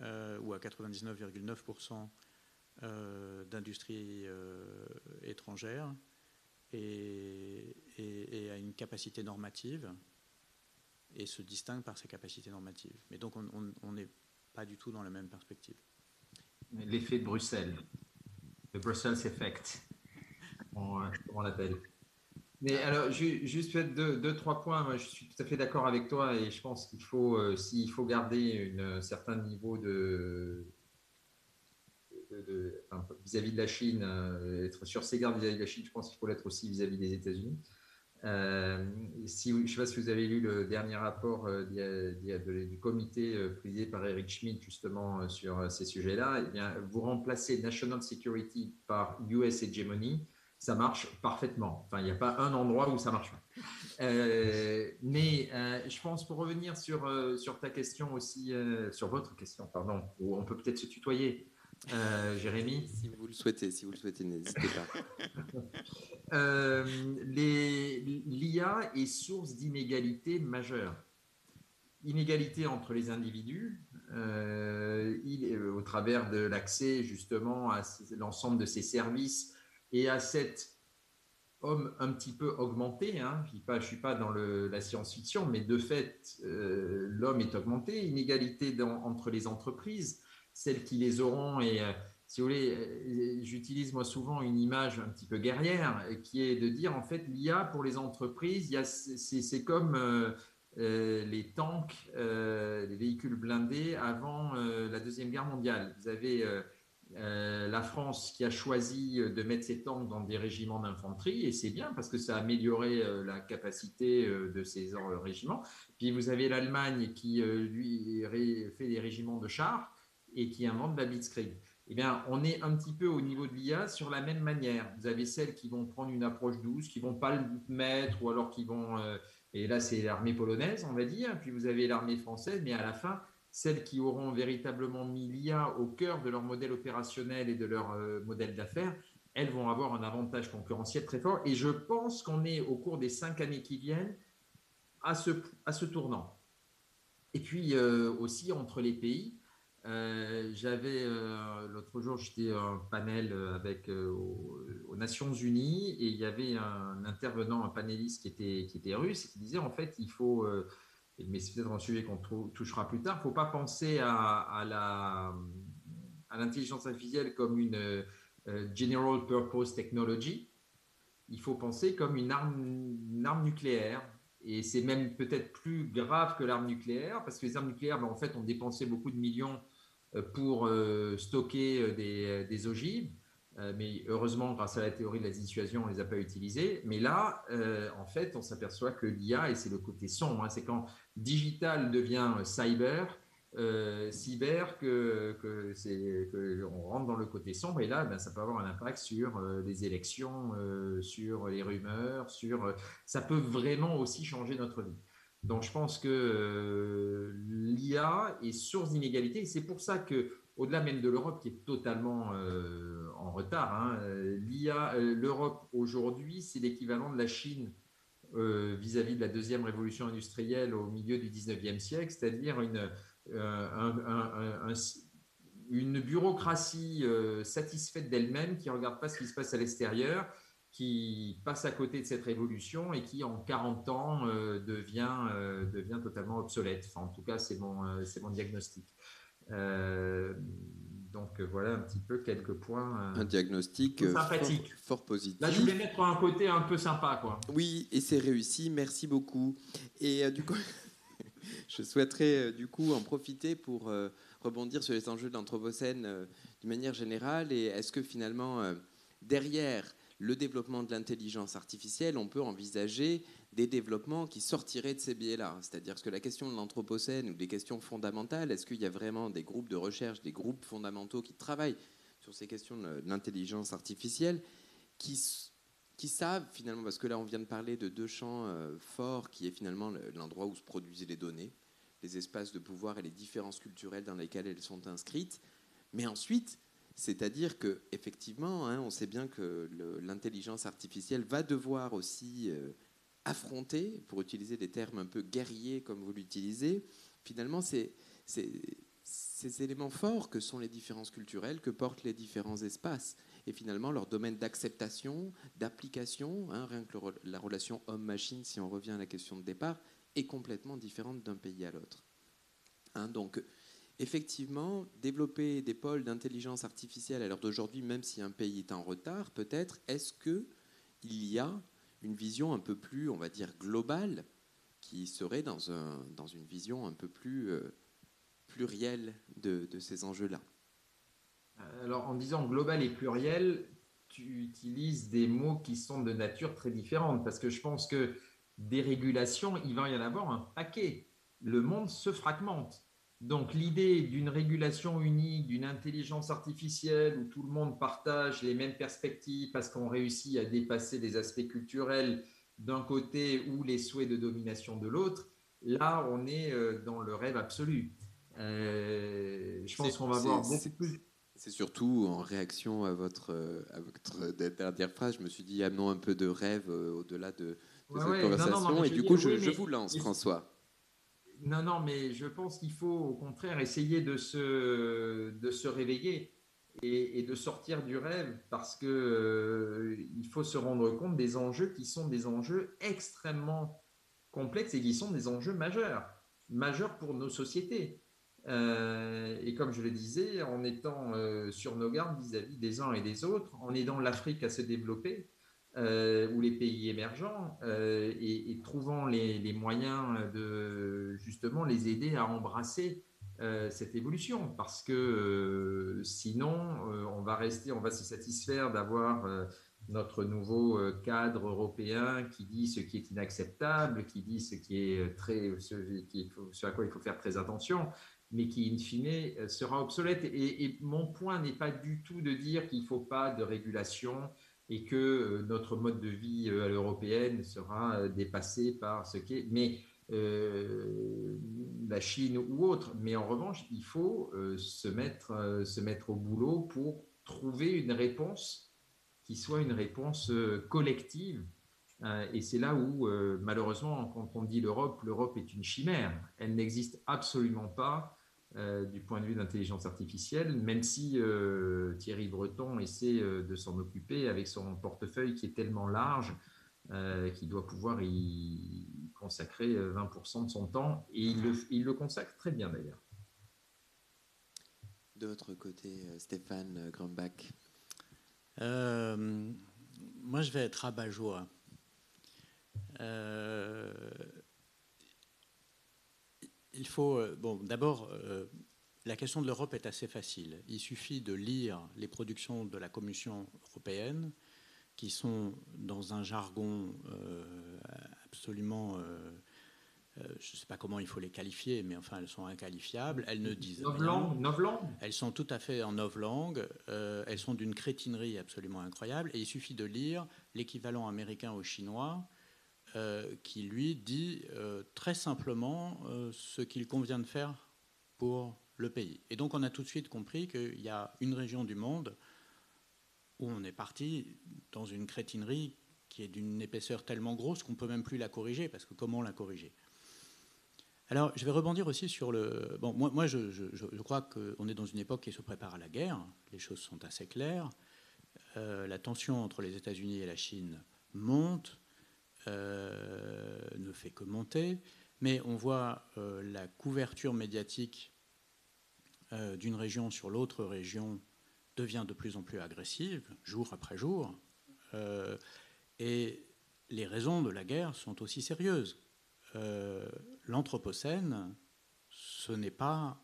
S4: euh, ou à 99,9% euh, d'industrie euh, étrangère et, et, a une capacité normative et se distingue par sa capacité normative. Mais donc on n'est pas du tout dans la même perspective.
S3: L'effet de Bruxelles, le Brussels Effect on, l'appelle. Mais alors, juste peut-être deux, trois points. Moi, je suis tout à fait d'accord avec toi et je pense qu'il faut, euh, s'il faut garder un certain niveau de vis-à-vis de, la Chine, euh, être sur ses gardes vis-à-vis de la Chine, je pense qu'il faut l'être aussi vis-à-vis des États-Unis. Euh, si, je ne sais pas si vous avez lu le dernier rapport du comité présidé par Eric Schmidt justement sur ces sujets-là. Eh vous remplacez National Security par US Hegemony ça marche parfaitement. Enfin, il n'y a pas un endroit où ça marche pas. Euh, mais euh, je pense, pour revenir sur, euh, sur ta question aussi, sur votre question, pardon, où on peut peut-être se tutoyer, Jérémy.
S1: Si vous le souhaitez, si vous le souhaitez, n'hésitez
S3: pas. L'IA est source d'inégalités majeures. Inégalité entre les individus, il, au travers de l'accès justement à l'ensemble de ces services et à cet homme un petit peu augmenté, hein, je ne suis pas dans la science-fiction, mais de fait, euh, l'homme est augmenté, inégalité entre les entreprises, celles qui les auront, et euh, si vous voulez, euh, j'utilise moi souvent une image un petit peu guerrière, qui est de dire, en fait, l'IA pour les entreprises, c'est comme les tanks, les véhicules blindés avant la Deuxième Guerre mondiale. Vous avez euh, la France qui a choisi euh, de mettre ses tanks dans des régiments d'infanterie, et c'est bien parce que ça a amélioré euh, la capacité de ces régiments. Puis vous avez l'Allemagne qui, lui, fait des régiments de chars et qui invente la Blitzkrieg. eh bien, on est un petit peu au niveau de l'IA sur la même manière. Vous avez celles qui vont prendre une approche douce, qui vont pas le mettre, ou alors qui vont. Euh, et là, c'est l'armée polonaise, on va dire. Puis vous avez l'armée française, mais à la fin, celles qui auront véritablement mis l'IA au cœur de leur modèle opérationnel et de leur euh, modèle d'affaires, elles vont avoir un avantage concurrentiel très fort. Et je pense qu'on est au cours des cinq années qui viennent à ce, à ce tournant. Et puis euh, aussi entre les pays, euh, j'avais l'autre jour, j'étais un panel avec aux, Nations Unies et il y avait un intervenant, un panéliste qui était, qui était russe qui disait en fait il faut, mais c'est peut-être un sujet qu'on touchera plus tard, il ne faut pas penser à, l'intelligence artificielle comme une general purpose technology. Il faut penser comme une arme, nucléaire et c'est même peut-être plus grave que l'arme nucléaire, parce que les armes nucléaires, ben, en fait, ont dépensé beaucoup de millions euh, pour euh, stocker euh, des, ogives. Mais heureusement, grâce à la théorie de la dissuasion, on ne les a pas utilisées. Mais là, en fait, on s'aperçoit que l'IA, et c'est le côté sombre, hein, c'est quand digital devient cyber, euh, cyber que, que, on rentre dans le côté sombre et là ben, ça peut avoir un impact sur euh, les élections, euh, sur les rumeurs, sur ça peut vraiment aussi changer notre vie. Donc je pense que l'IA est source d'inégalité et c'est pour ça que au-delà même de l'Europe qui est totalement en retard, hein, l'IA, l'Europe aujourd'hui c'est l'équivalent de la Chine vis-à-vis -vis de la deuxième révolution industrielle au milieu du 19e siècle, c'est-à-dire une euh, une bureaucratie euh, satisfaite d'elle-même qui ne regarde pas ce qui se passe à l'extérieur, qui passe à côté de cette révolution et qui, en 40 ans, euh, devient, devient totalement obsolète. en tout cas, c'est mon, mon diagnostic. Donc voilà un petit peu quelques points.
S1: un diagnostic sympathique. Fort, positif.
S3: Là, je voulais mettre un côté un peu sympa. Quoi.
S1: Oui, et c'est réussi. Merci beaucoup. Et du coup. je souhaiterais euh, du coup en profiter pour euh, rebondir sur les enjeux de l'Anthropocène euh, d'une manière générale. Et est-ce que finalement, derrière le développement de l'intelligence artificielle, on peut envisager des développements qui sortiraient de ces biais-là C'est-à-dire que la question de l'Anthropocène ou des questions fondamentales, est-ce qu'il y a vraiment des groupes de recherche, des groupes fondamentaux qui travaillent sur ces questions de l'intelligence artificielle qui savent finalement, parce que là on vient de parler de deux champs euh, forts, qui est finalement l'endroit où se produisent les données, les espaces de pouvoir et les différences culturelles dans lesquelles elles sont inscrites. Mais ensuite, c'est-à-dire que effectivement, hein, on sait bien que l'intelligence artificielle va devoir aussi euh, affronter, pour utiliser des termes un peu guerriers comme vous l'utilisez, finalement, ces éléments forts que sont les différences culturelles que portent les différents espaces et finalement leur domaine d'acceptation, d'application, hein, rien que la relation homme-machine, si on revient à la question de départ, est complètement différente d'un pays à l'autre. Hein, donc, effectivement, développer des pôles d'intelligence artificielle à l'heure d'aujourd'hui, même si un pays est en retard, peut-être, est-ce qu'il y a une vision un peu plus, on va dire, globale, qui serait dans, un, dans une vision un peu plus euh, plurielle de, de ces enjeux-là?
S3: Alors, en disant global et pluriel, tu utilises des mots qui sont de nature très différente parce que je pense que des régulations, il va y en avoir un paquet. Le monde se fragmente. Donc l'idée d'une régulation unique, d'une intelligence artificielle où tout le monde partage les mêmes perspectives parce qu'on réussit à dépasser des aspects culturels d'un côté ou les souhaits de domination de l'autre, là on est euh, dans le rêve absolu. Euh, je pense qu'on va voir beaucoup plus.
S1: C'est surtout en réaction à votre, à votre dernière phrase, je me suis dit, amenons un peu de rêve euh, au-delà de, cette conversation. et du coup, je, je, vous lance, François.
S3: Non, non, mais je pense qu'il faut au contraire essayer de se, réveiller et, de sortir du rêve parce qu'il euh, il faut se rendre compte des enjeux qui sont des enjeux extrêmement complexes et qui sont des enjeux majeurs, majeurs pour nos sociétés. Euh, et comme je le disais, en étant euh, sur nos gardes vis-à-vis des uns et des autres, en aidant l'Afrique à se développer, euh, ou les pays émergents, et, trouvant les, moyens de justement les aider à embrasser cette évolution. Parce que sinon, on va rester, on va se satisfaire d'avoir notre nouveau cadre européen qui dit ce qui est inacceptable, qui dit ce qui est très, ce à quoi il faut faire très attention, mais qui, in fine, sera obsolète. Et, mon point n'est pas du tout de dire qu'il ne faut pas de régulation et que notre mode de vie à l'européenne sera dépassé par ce qui est. Mais la Chine ou autre. Mais en revanche, il faut se, mettre, se mettre au boulot pour trouver une réponse qui soit une réponse collective euh, et c'est là où, euh, malheureusement, quand on dit l'Europe, l'Europe est une chimère. Elle n'existe absolument pas euh, du point de vue d'intelligence artificielle, même si Thierry Breton essaie de s'en occuper avec son portefeuille qui est tellement large qu'il doit pouvoir y consacrer 20% de son temps. Et il le, il le consacre très bien d'ailleurs.
S1: De votre côté, Stéphane Grumbach
S4: Moi, je vais être rabat-joie. Euh, il faut. Euh, bon, d'abord, euh, la question de l'Europe est assez facile. Il suffit de lire les productions de la Commission européenne, qui sont dans un jargon absolument. je ne sais pas comment il faut les qualifier, mais enfin, elles sont inqualifiables. Elles ne disent
S3: rien. Novlangue
S4: Elles sont tout à fait en novlangue. elles sont d'une crétinerie absolument incroyable. Et il suffit de lire l'équivalent américain au chinois euh, qui lui dit euh, très simplement euh, ce qu'il convient de faire pour le pays. Et donc on a tout de suite compris qu'il y a une région du monde où on est parti dans une crétinerie qui est d'une épaisseur tellement grosse qu'on ne peut même plus la corriger, parce que comment la corriger? Alors, je vais rebondir aussi sur le. Bon, moi, je, je, crois qu'on est dans une époque qui se prépare à la guerre. Les choses sont assez claires. la tension entre les États-Unis et la Chine monte. Euh, ne fait que monter, mais on voit euh, la couverture médiatique euh, d'une région sur l'autre région devient de plus en plus agressive, jour après jour, et les raisons de la guerre sont aussi sérieuses. L'Anthropocène, ce n'est pas,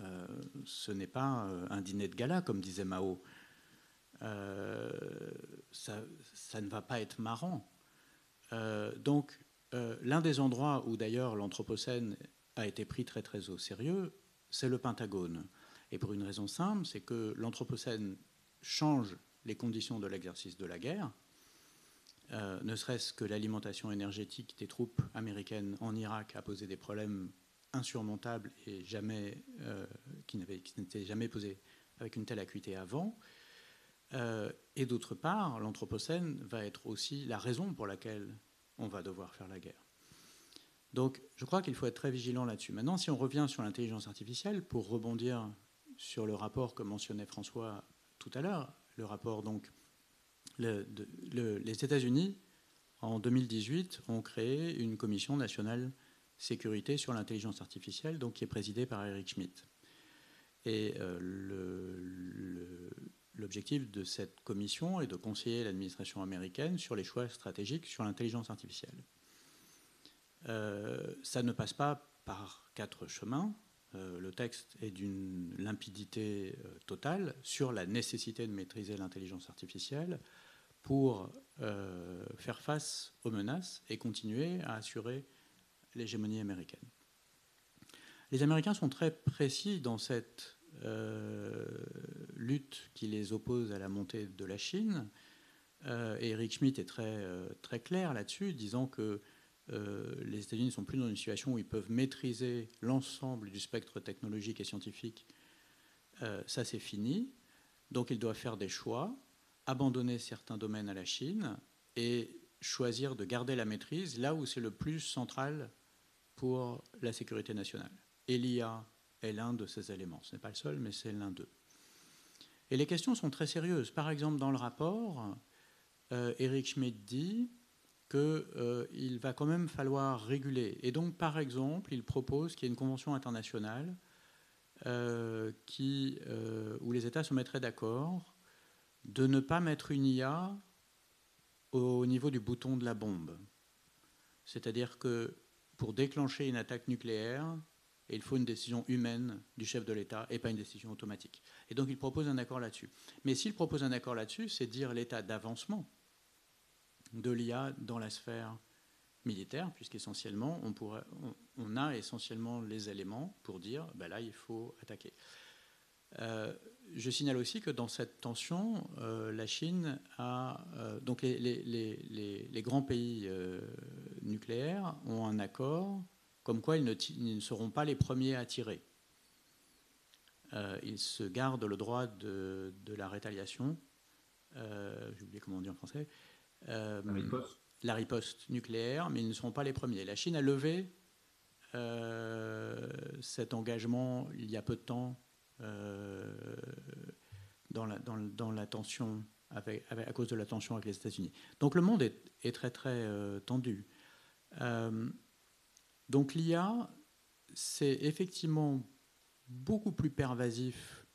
S4: un dîner de gala, comme disait Mao. ça, ne va pas être marrant. Euh, donc, euh, l'un des endroits où d'ailleurs l'Anthropocène a été pris très très au sérieux, c'est le Pentagone. Et pour une raison simple, c'est que l'Anthropocène change les conditions de l'exercice de la guerre, euh, ne serait-ce que l'alimentation énergétique des troupes américaines en Irak a posé des problèmes insurmontables et jamais, qui n'étaient jamais posés avec une telle acuité avant. Euh, et d'autre part, l'Anthropocène va être aussi la raison pour laquelle on va devoir faire la guerre. Donc je crois qu'il faut être très vigilant là-dessus. Maintenant, si on revient sur l'intelligence artificielle, pour rebondir sur le rapport que mentionnait François tout à l'heure, le rapport donc, les États-Unis, en 2018, ont créé une commission nationale sécurité sur l'intelligence artificielle, donc qui est présidée par Eric Schmidt. Et euh, le, L'objectif de cette commission est de conseiller l'administration américaine sur les choix stratégiques sur l'intelligence artificielle. Euh, ça ne passe pas par quatre chemins. Euh, le texte est d'une limpidité euh, totale sur la nécessité de maîtriser l'intelligence artificielle pour faire face aux menaces et continuer à assurer l'hégémonie américaine. Les Américains sont très précis dans cette lutte qui les oppose à la montée de la Chine. Euh, et Eric Schmidt est très, euh, très clair là-dessus, disant que les États-Unis ne sont plus dans une situation où ils peuvent maîtriser l'ensemble du spectre technologique et scientifique. ça, c'est fini. Donc, ils doivent faire des choix, abandonner certains domaines à la Chine et choisir de garder la maîtrise là où c'est le plus central pour la sécurité nationale. Et l'IA est l'un de ces éléments. Ce n'est pas le seul, mais c'est l'un d'eux. Et les questions sont très sérieuses. Par exemple, dans le rapport, euh, Eric Schmidt dit qu'il euh, va quand même falloir réguler. Et donc, par exemple, il propose qu'il y ait une convention internationale euh, où les États se mettraient d'accord de ne pas mettre une IA au niveau du bouton de la bombe. C'est-à-dire que pour déclencher une attaque nucléaire, et il faut une décision humaine du chef de l'État et pas une décision automatique. Et donc il propose un accord là-dessus. Mais s'il propose un accord là-dessus, c'est dire l'état d'avancement de l'IA dans la sphère militaire, puisqu'essentiellement, on, a essentiellement les éléments pour dire, ben là, il faut attaquer. Euh, je signale aussi que dans cette tension, euh, la Chine a. Euh, donc les, grands pays nucléaires ont un accord comme quoi ils ne, ils ne, seront pas les premiers à tirer. ils se gardent le droit de, de la rétaliation. J'ai oublié comment on dit en français.
S3: la riposte.
S4: La riposte nucléaire, mais ils ne seront pas les premiers. La Chine a levé cet engagement il y a peu de temps euh, dans, la, dans, la tension avec, à cause de la tension avec les États-Unis. Donc le monde est, très très euh, tendu. Euh, donc l'IA, c'est effectivement beaucoup plus pervasif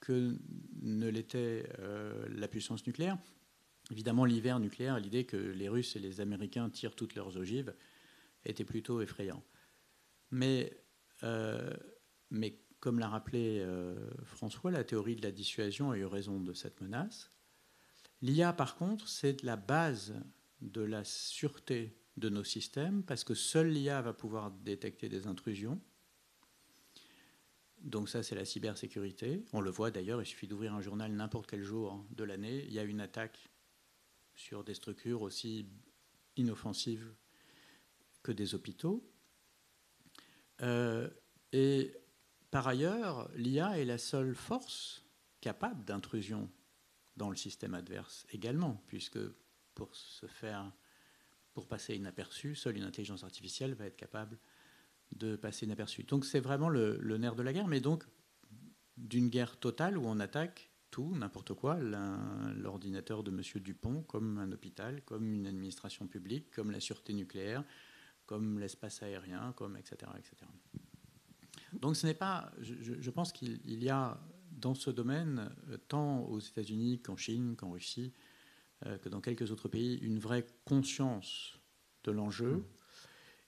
S4: que ne l'était la puissance nucléaire. Évidemment, l'hiver nucléaire, l'idée que les Russes et les Américains tirent toutes leurs ogives, était plutôt effrayant. Mais, mais comme l'a rappelé euh, François, la théorie de la dissuasion a eu raison de cette menace. L'IA, par contre, c'est la base de la sûreté de nos systèmes, parce que seule l'IA va pouvoir détecter des intrusions. Donc ça, c'est la cybersécurité. On le voit d'ailleurs, il suffit d'ouvrir un journal n'importe quel jour de l'année, il y a une attaque sur des structures aussi inoffensives que des hôpitaux. Euh, et par ailleurs, l'IA est la seule force capable d'intrusion dans le système adverse également, puisque pour se faire, passer inaperçu, seule une intelligence artificielle va être capable de passer inaperçu. Donc c'est vraiment le, nerf de la guerre, mais donc d'une guerre totale où on attaque tout, n'importe quoi, l'ordinateur de M. Dupont, comme un hôpital, comme une administration publique, comme la sûreté nucléaire, comme l'espace aérien, comme etc. etc. Donc ce n'est pas, je, pense qu'il y a dans ce domaine, euh, tant aux États-Unis qu'en Chine, qu'en Russie, que dans quelques autres pays, une vraie conscience de l'enjeu.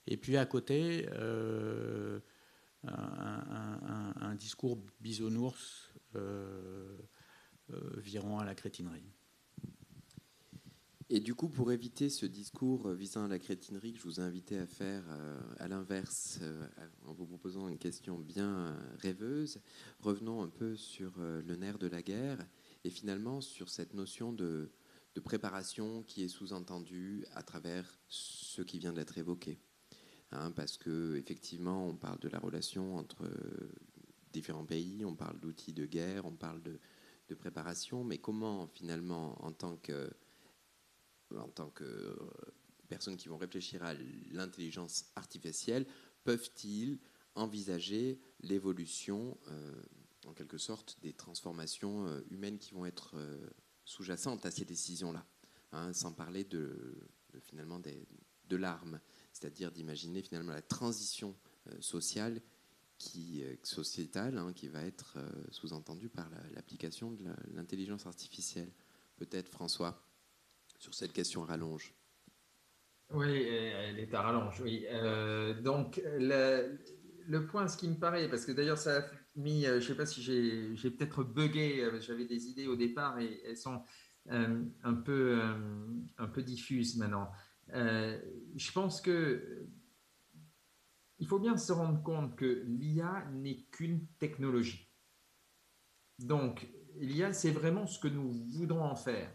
S4: Et puis à côté, euh, un, discours bisounours virant à la crétinerie.
S1: Et du coup, pour éviter ce discours visant à la crétinerie que je vous ai invité à faire euh, à l'inverse, euh, en vous proposant une question bien euh, rêveuse, revenons un peu sur le nerf de la guerre et finalement sur cette notion de, préparation qui est sous-entendue à travers ce qui vient d'être évoqué. Hein, parce que effectivement, on parle de la relation entre différents pays, on parle d'outils de guerre, on parle de, de préparation, mais comment finalement, en tant que euh, personnes qui vont réfléchir à l'intelligence artificielle, peuvent-ils envisager l'évolution, euh, en quelque sorte, des transformations euh, humaines qui vont être sous-jacentes à ces décisions-là, hein, sans parler de, finalement de l'arme, c'est-à-dire d'imaginer finalement la transition sociale qui, sociétale hein, qui va être sous-entendue par l'application de l'intelligence artificielle. Peut-être, François sur cette question rallonge.
S3: Oui, elle est à rallonge, oui. Euh, donc, le, point, ce qui me paraît, parce que d'ailleurs, ça a mis, euh, je ne sais pas si j'ai peut-être bugué, euh, j'avais des idées au départ et elles sont un, peu, un peu diffuses maintenant. je pense que il faut bien se rendre compte que l'IA n'est qu'une technologie. Donc, l'IA, c'est vraiment ce que nous voudrons en faire.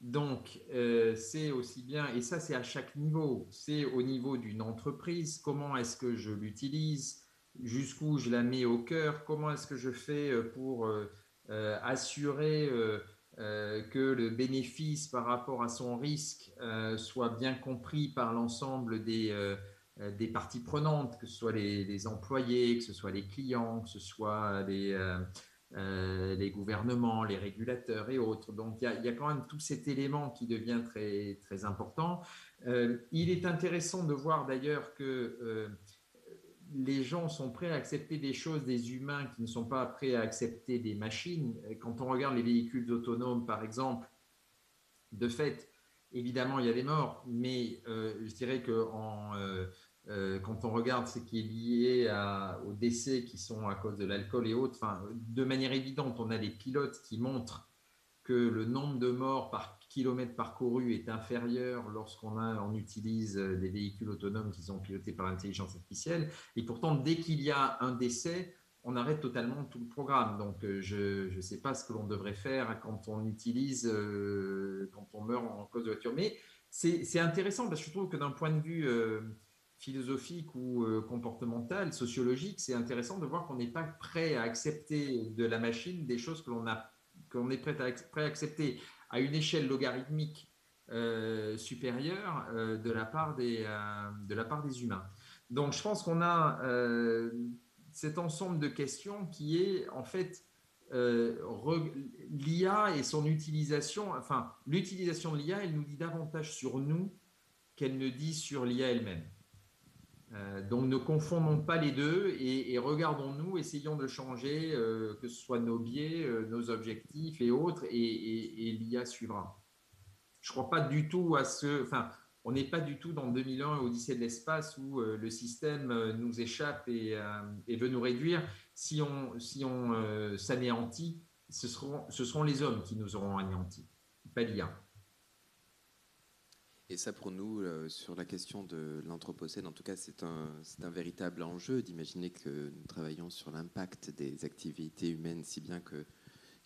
S3: Donc, euh, c'est aussi bien, et ça c'est à chaque niveau, c'est au niveau d'une entreprise, comment est-ce que je l'utilise, jusqu'où je la mets au cœur, comment est-ce que je fais euh, pour euh, assurer que le bénéfice par rapport à son risque soit bien compris par l'ensemble des, parties prenantes, que ce soit les, employés, que ce soit les clients, que ce soit les euh, gouvernements, les régulateurs et autres. Donc il y, a, quand même tout cet élément qui devient très, très important. Euh, il est intéressant de voir d'ailleurs que euh, les gens sont prêts à accepter des choses des humains qui ne sont pas prêts à accepter des machines. Quand on regarde les véhicules autonomes, par exemple, de fait, évidemment, il y a des morts, mais je dirais qu'en euh, quand on regarde ce qui est lié aux décès qui sont à cause de l'alcool et autres, de manière évidente, on a des pilotes qui montrent que le nombre de morts par kilomètre parcouru est inférieur lorsqu'on on utilise des véhicules autonomes qui sont pilotés par l'intelligence artificielle. Et pourtant, dès qu'il y a un décès, on arrête totalement tout le programme. Donc, euh, je ne sais pas ce que l'on devrait faire quand on utilise, euh, quand on meurt en cause de voiture. Mais c'est intéressant parce que je trouve que d'un point de vue euh, philosophique ou comportemental, sociologique, c'est intéressant de voir qu'on n'est pas prêt à accepter de la machine des choses que l'on a qu'on est prêt à accepter à une échelle logarithmique supérieure de, la part des, de la part des humains. Donc, je pense qu'on a cet ensemble de questions qui est en fait euh, l'IA et son utilisation, enfin l'utilisation de l'IA, elle nous dit davantage sur nous qu'elle ne dit sur l'IA elle-même. Euh, donc ne confondons pas les deux et, regardons-nous, essayons de changer, euh, que ce soit nos biais, nos objectifs et autres, et, l'IA suivra. Je ne crois pas du tout à ce... Enfin, on n'est pas du tout dans 2001 Odyssée de l'espace où euh, le système euh, nous échappe euh, et, veut nous réduire. Si on, si on s'anéantit, ce seront, ce seront les hommes qui nous auront anéantis, pas l'IA.
S1: Et ça, pour nous, sur la question de l'Anthropocène, en tout cas, c'est un, un, véritable enjeu d'imaginer que nous travaillons sur l'impact des activités humaines, si bien que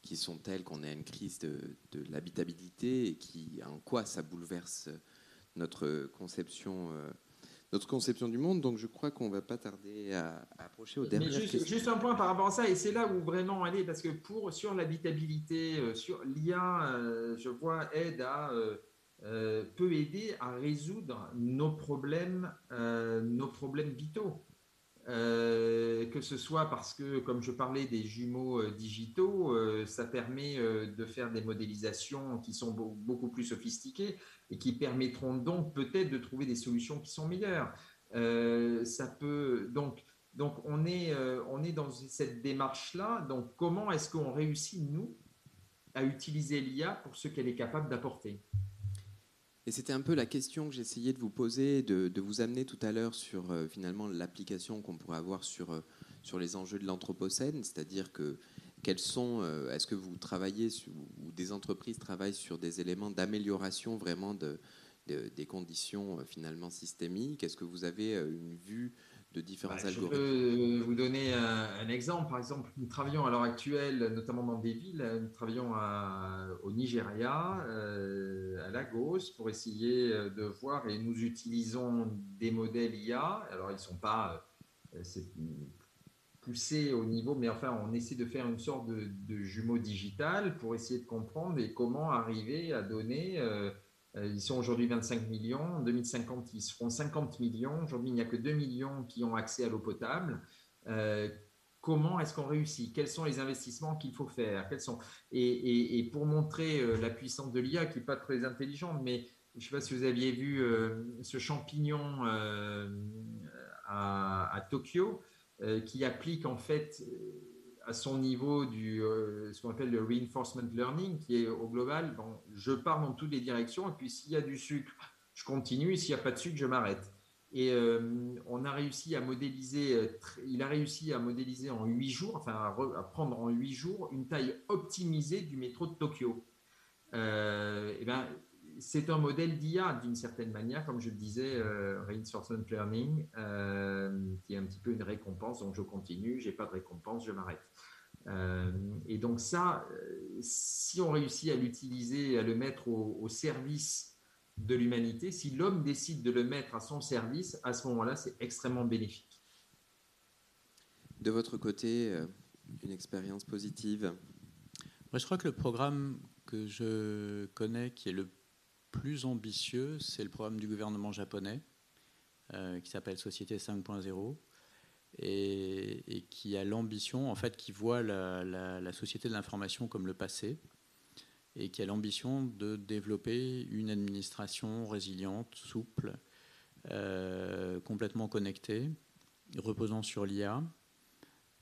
S1: qui sont telles qu'on ait une crise de, de l'habitabilité et qui, en quoi ça bouleverse notre conception, euh, notre conception du monde. Donc je crois qu'on ne va pas tarder à, approcher au dernier.
S3: Juste, juste, un point par rapport à ça, et c'est là où vraiment aller, parce que pour, sur l'habitabilité, euh, sur l'IA, euh, je vois aide à... peut aider à résoudre nos problèmes, nos problèmes vitaux. Euh, que ce soit parce que, comme je parlais des jumeaux euh, digitaux, euh, ça permet de faire des modélisations qui sont beaucoup plus sophistiquées et qui permettront donc peut-être de trouver des solutions qui sont meilleures. ça peut donc donc on est on est dans cette démarche là. Donc comment est-ce qu'on réussit nous à utiliser l'IA pour ce qu'elle est capable d'apporter?
S1: Et c'était un peu la question que j'essayais de vous poser, de, vous amener tout à l'heure sur euh, finalement l'application qu'on pourrait avoir sur, euh, sur les enjeux de l'anthropocène, c'est-à-dire que quels sont, euh, est-ce que vous travaillez ou des entreprises travaillent sur des éléments d'amélioration vraiment de, des conditions finalement systémiques? Est-ce que vous avez une vue de différents bah, algorithmes.
S3: Je peux vous donner un, exemple. Par exemple, nous travaillons à l'heure actuelle, notamment dans des villes, nous travaillons au Nigeria, euh, à Lagos, pour essayer euh, de voir et nous utilisons des modèles IA. Alors, ils ne sont pas euh, poussés au niveau, mais enfin, on essaie de faire une sorte de, de jumeau digital pour essayer de comprendre et comment arriver à donner euh, ils sont aujourd'hui 25 millions. En 2050, ils seront 50 millions. Aujourd'hui, il n'y a que 2 millions qui ont accès à l'eau potable. Euh, comment est-ce qu'on réussit? Quels sont les investissements qu'il faut faire? Quels sont et, pour montrer euh, la puissance de l'IA, qui n'est pas très intelligente, mais je ne sais pas si vous aviez vu ce champignon à, Tokyo, qui applique en fait à son niveau du euh, ce qu'on appelle le reinforcement learning, qui est au global, bon, je pars dans toutes les directions, et puis s'il y a du sucre, je continue, s'il n'y a pas de sucre, je m'arrête. Et euh, on a réussi à modéliser, euh, il a réussi à modéliser en huit jours, enfin à, prendre en huit jours une taille optimisée du métro de Tokyo. et ben, c'est un modèle d'IA d'une certaine manière, comme je le disais, euh, reinforcement learning, euh, qui est un petit peu une récompense. Donc je continue, j'ai pas de récompense, je m'arrête. Euh, et donc ça, si on réussit à l'utiliser, à le mettre au, service de l'humanité, si l'homme décide de le mettre à son service, à ce moment-là, c'est extrêmement bénéfique.
S1: De votre côté, une expérience positive?
S4: Moi, je crois que le programme que je connais, qui est le plus ambitieux, c'est le programme du gouvernement japonais, euh, qui s'appelle Société 5.0, et, qui a l'ambition, en fait, qui voit la, société de l'information comme le passé, et qui a l'ambition de développer une administration résiliente, souple, euh, complètement connectée, reposant sur l'IA,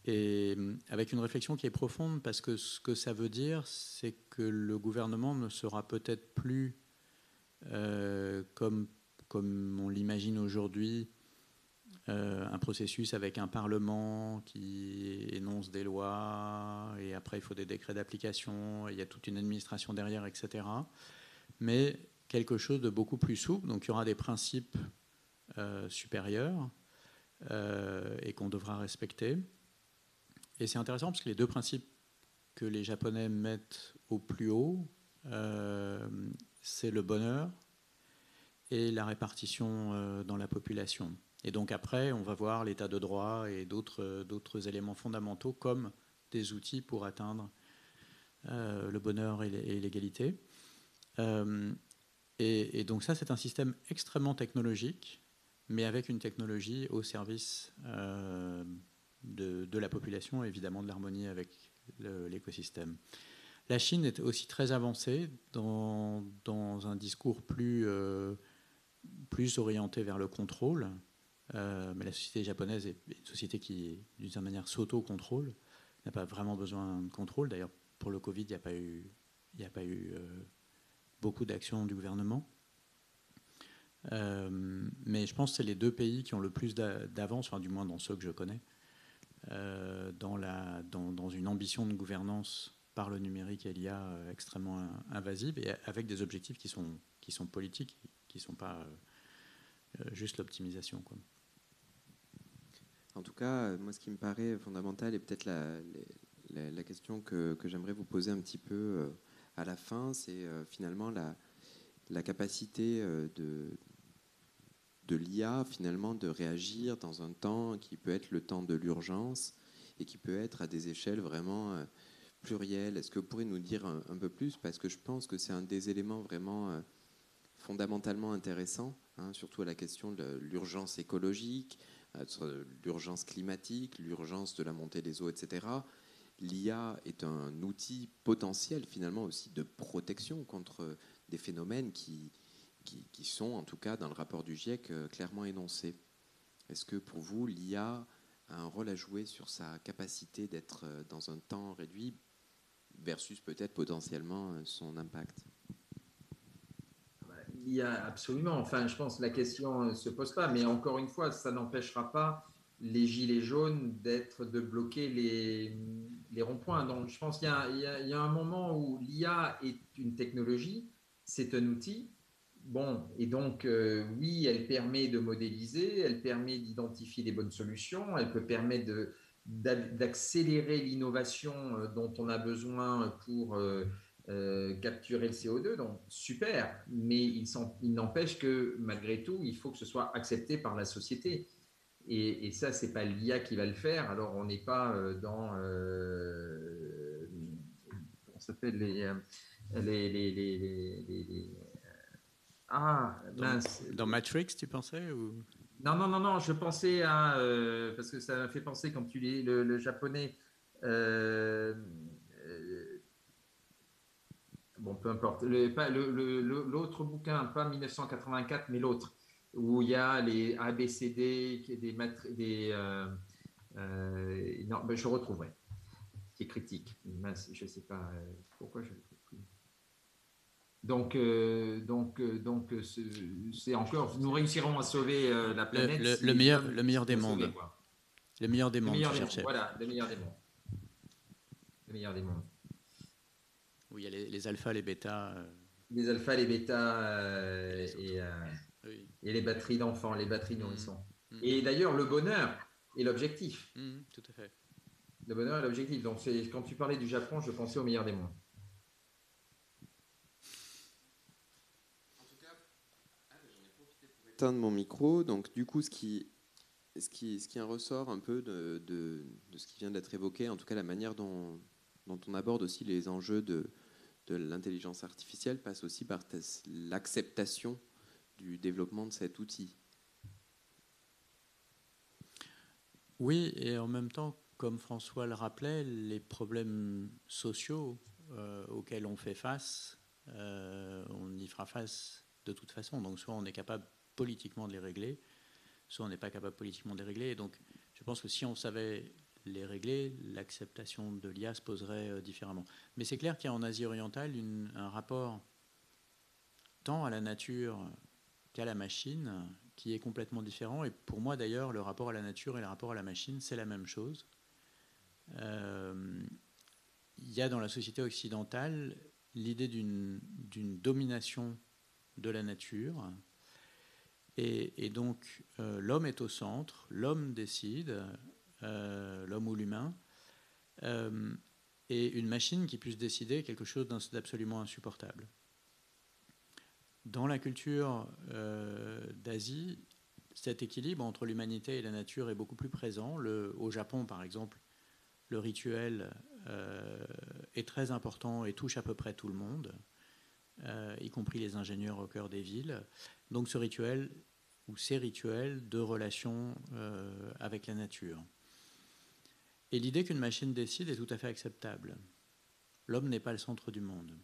S4: et avec une réflexion qui est profonde, parce que ce que ça veut dire, c'est que le gouvernement ne sera peut-être plus euh, comme, comme on l'imagine aujourd'hui, un processus avec un parlement qui énonce des lois, et après il faut des décrets d'application, il y a toute une administration derrière, etc. Mais quelque chose de beaucoup plus souple, donc il y aura des principes supérieurs et qu'on devra respecter. Et c'est intéressant parce que les deux principes que les Japonais mettent au plus haut, euh, c'est le bonheur et la répartition euh, dans la population. Et donc après, on va voir l'état de droit et d'autres éléments fondamentaux comme des outils pour atteindre euh, le bonheur et l'égalité. Et, et, donc ça, c'est un système extrêmement technologique, mais avec une technologie au service de, la population, évidemment de l'harmonie avec l'écosystème. La Chine est aussi très avancée dans, un discours plus, euh, plus orienté vers le contrôle. Euh, mais la société japonaise est une société qui, d'une certaine manière, s'auto-contrôle, n'a pas vraiment besoin de contrôle. D'ailleurs, pour le Covid, il n'y a pas eu, euh, beaucoup d'actions du gouvernement. mais je pense que c'est les deux pays qui ont le plus d'avance, enfin, du moins dans ceux que je connais, dans, une ambition de gouvernance par le numérique et l'IA euh, extrêmement invasive et avec des objectifs qui sont, qui sont politiques, qui ne sont pas euh, juste l'optimisation.
S1: En tout cas, moi, ce qui me paraît fondamental et peut-être la, question que, que j'aimerais vous poser un petit peu à la fin, c'est finalement la, la capacité de, de l'IA finalement de réagir dans un temps qui peut être le temps de l'urgence et qui peut être à des échelles vraiment plurielles. Est-ce que vous pourriez nous dire un, peu plus? Parce que je pense que c'est un des éléments vraiment euh, fondamentalement intéressants, hein, surtout à la question de l'urgence écologique, euh, l'urgence climatique, l'urgence de la montée des eaux, etc. L'IA est un outil potentiel finalement aussi de protection contre des phénomènes qui, sont, en tout cas, dans le rapport du GIEC, euh, clairement énoncés. Est-ce que pour vous, l'IA a un rôle à jouer sur sa capacité d'être dans un temps réduit versus peut-être potentiellement euh, son impact
S3: L'IA, absolument. Enfin, je pense que la question ne se pose pas, mais encore une fois, ça n'empêchera pas les gilets jaunes d'être, de bloquer les, les ronds-points. Donc, je pense qu'il y, y, a un moment où l'IA est une technologie, c'est un outil, Bon, et donc, euh, oui, elle permet de modéliser, elle permet d'identifier des bonnes solutions, elle peut permettre d'accélérer l'innovation euh, dont on a besoin pour euh, capturer le CO2. Donc, super, mais il, il n'empêche que malgré tout, il faut que ce soit accepté par la société. Et, ça, ce n'est pas l'IA qui va le faire. Alors, on n'est pas dans. on s'appelle les, les, les
S4: ah, Dans, Matrix, tu pensais ou...
S3: Non, non, non, non, je pensais à. Euh, parce que ça m'a fait penser quand tu lis le, japonais. Euh, euh, bon, peu importe. L'autre bouquin, pas 1984, mais l'autre, où il y a les ABCD, des. des non, ben, je retrouverai. Qui est critique. Je ne sais pas pourquoi je. Donc, euh, donc, euh, donc, euh, c'est encore, nous réussirons à sauver la planète.
S4: Le, meilleur, le meilleur des mondes. le meilleur des mondes.
S3: voilà, le meilleur des mondes. Le meilleur des mondes.
S4: Oui, il y a les, les alphas, les bêtas.
S3: Les alphas, les bêtas et, et, les batteries d'enfants, les batteries mmh. nourrissons. Mmh. Et d'ailleurs, le bonheur est l'objectif.
S4: Mmh, tout à fait.
S3: Le bonheur est l'objectif. Donc, quand tu parlais du Japon, je pensais au meilleur des mondes.
S1: De mon micro. Donc, du coup, ce qui, ce qui, ce qui ressort un peu de, de, ce qui vient d'être évoqué, en tout cas la manière dont, dont on aborde aussi les enjeux de, de l'intelligence artificielle, passe aussi par l'acceptation du développement de cet outil.
S4: Oui, et en même temps, comme François le rappelait, les problèmes sociaux euh, auxquels on fait face, euh, on y fera face de toute façon. Donc soit on est capable politiquement de les régler, soit on n'est pas capable politiquement de les régler. Et donc, je pense que si on savait les régler, l'acceptation de l'IA se poserait euh, différemment. Mais c'est clair qu'il y a en Asie orientale un rapport tant à la nature qu'à la machine qui est complètement différent. Et pour moi, d'ailleurs, le rapport à la nature et le rapport à la machine, c'est la même chose. Euh, il y a dans la société occidentale l'idée d'une domination de la nature. Et, donc, euh, l'homme est au centre, l'homme décide, euh, l'homme ou l'humain. et une machine qui puisse décider quelque chose d'absolument insupportable. Dans la culture euh, d'Asie, cet équilibre entre l'humanité et la nature est beaucoup plus présent. Au Japon, par exemple, le rituel euh, est très important et touche à peu près tout le monde, euh, y compris les ingénieurs au cœur des villes. Donc ce rituel ou ces rituels de relation avec la nature. Et l'idée qu'une machine décide est tout à fait acceptable. L'homme n'est pas le centre du monde.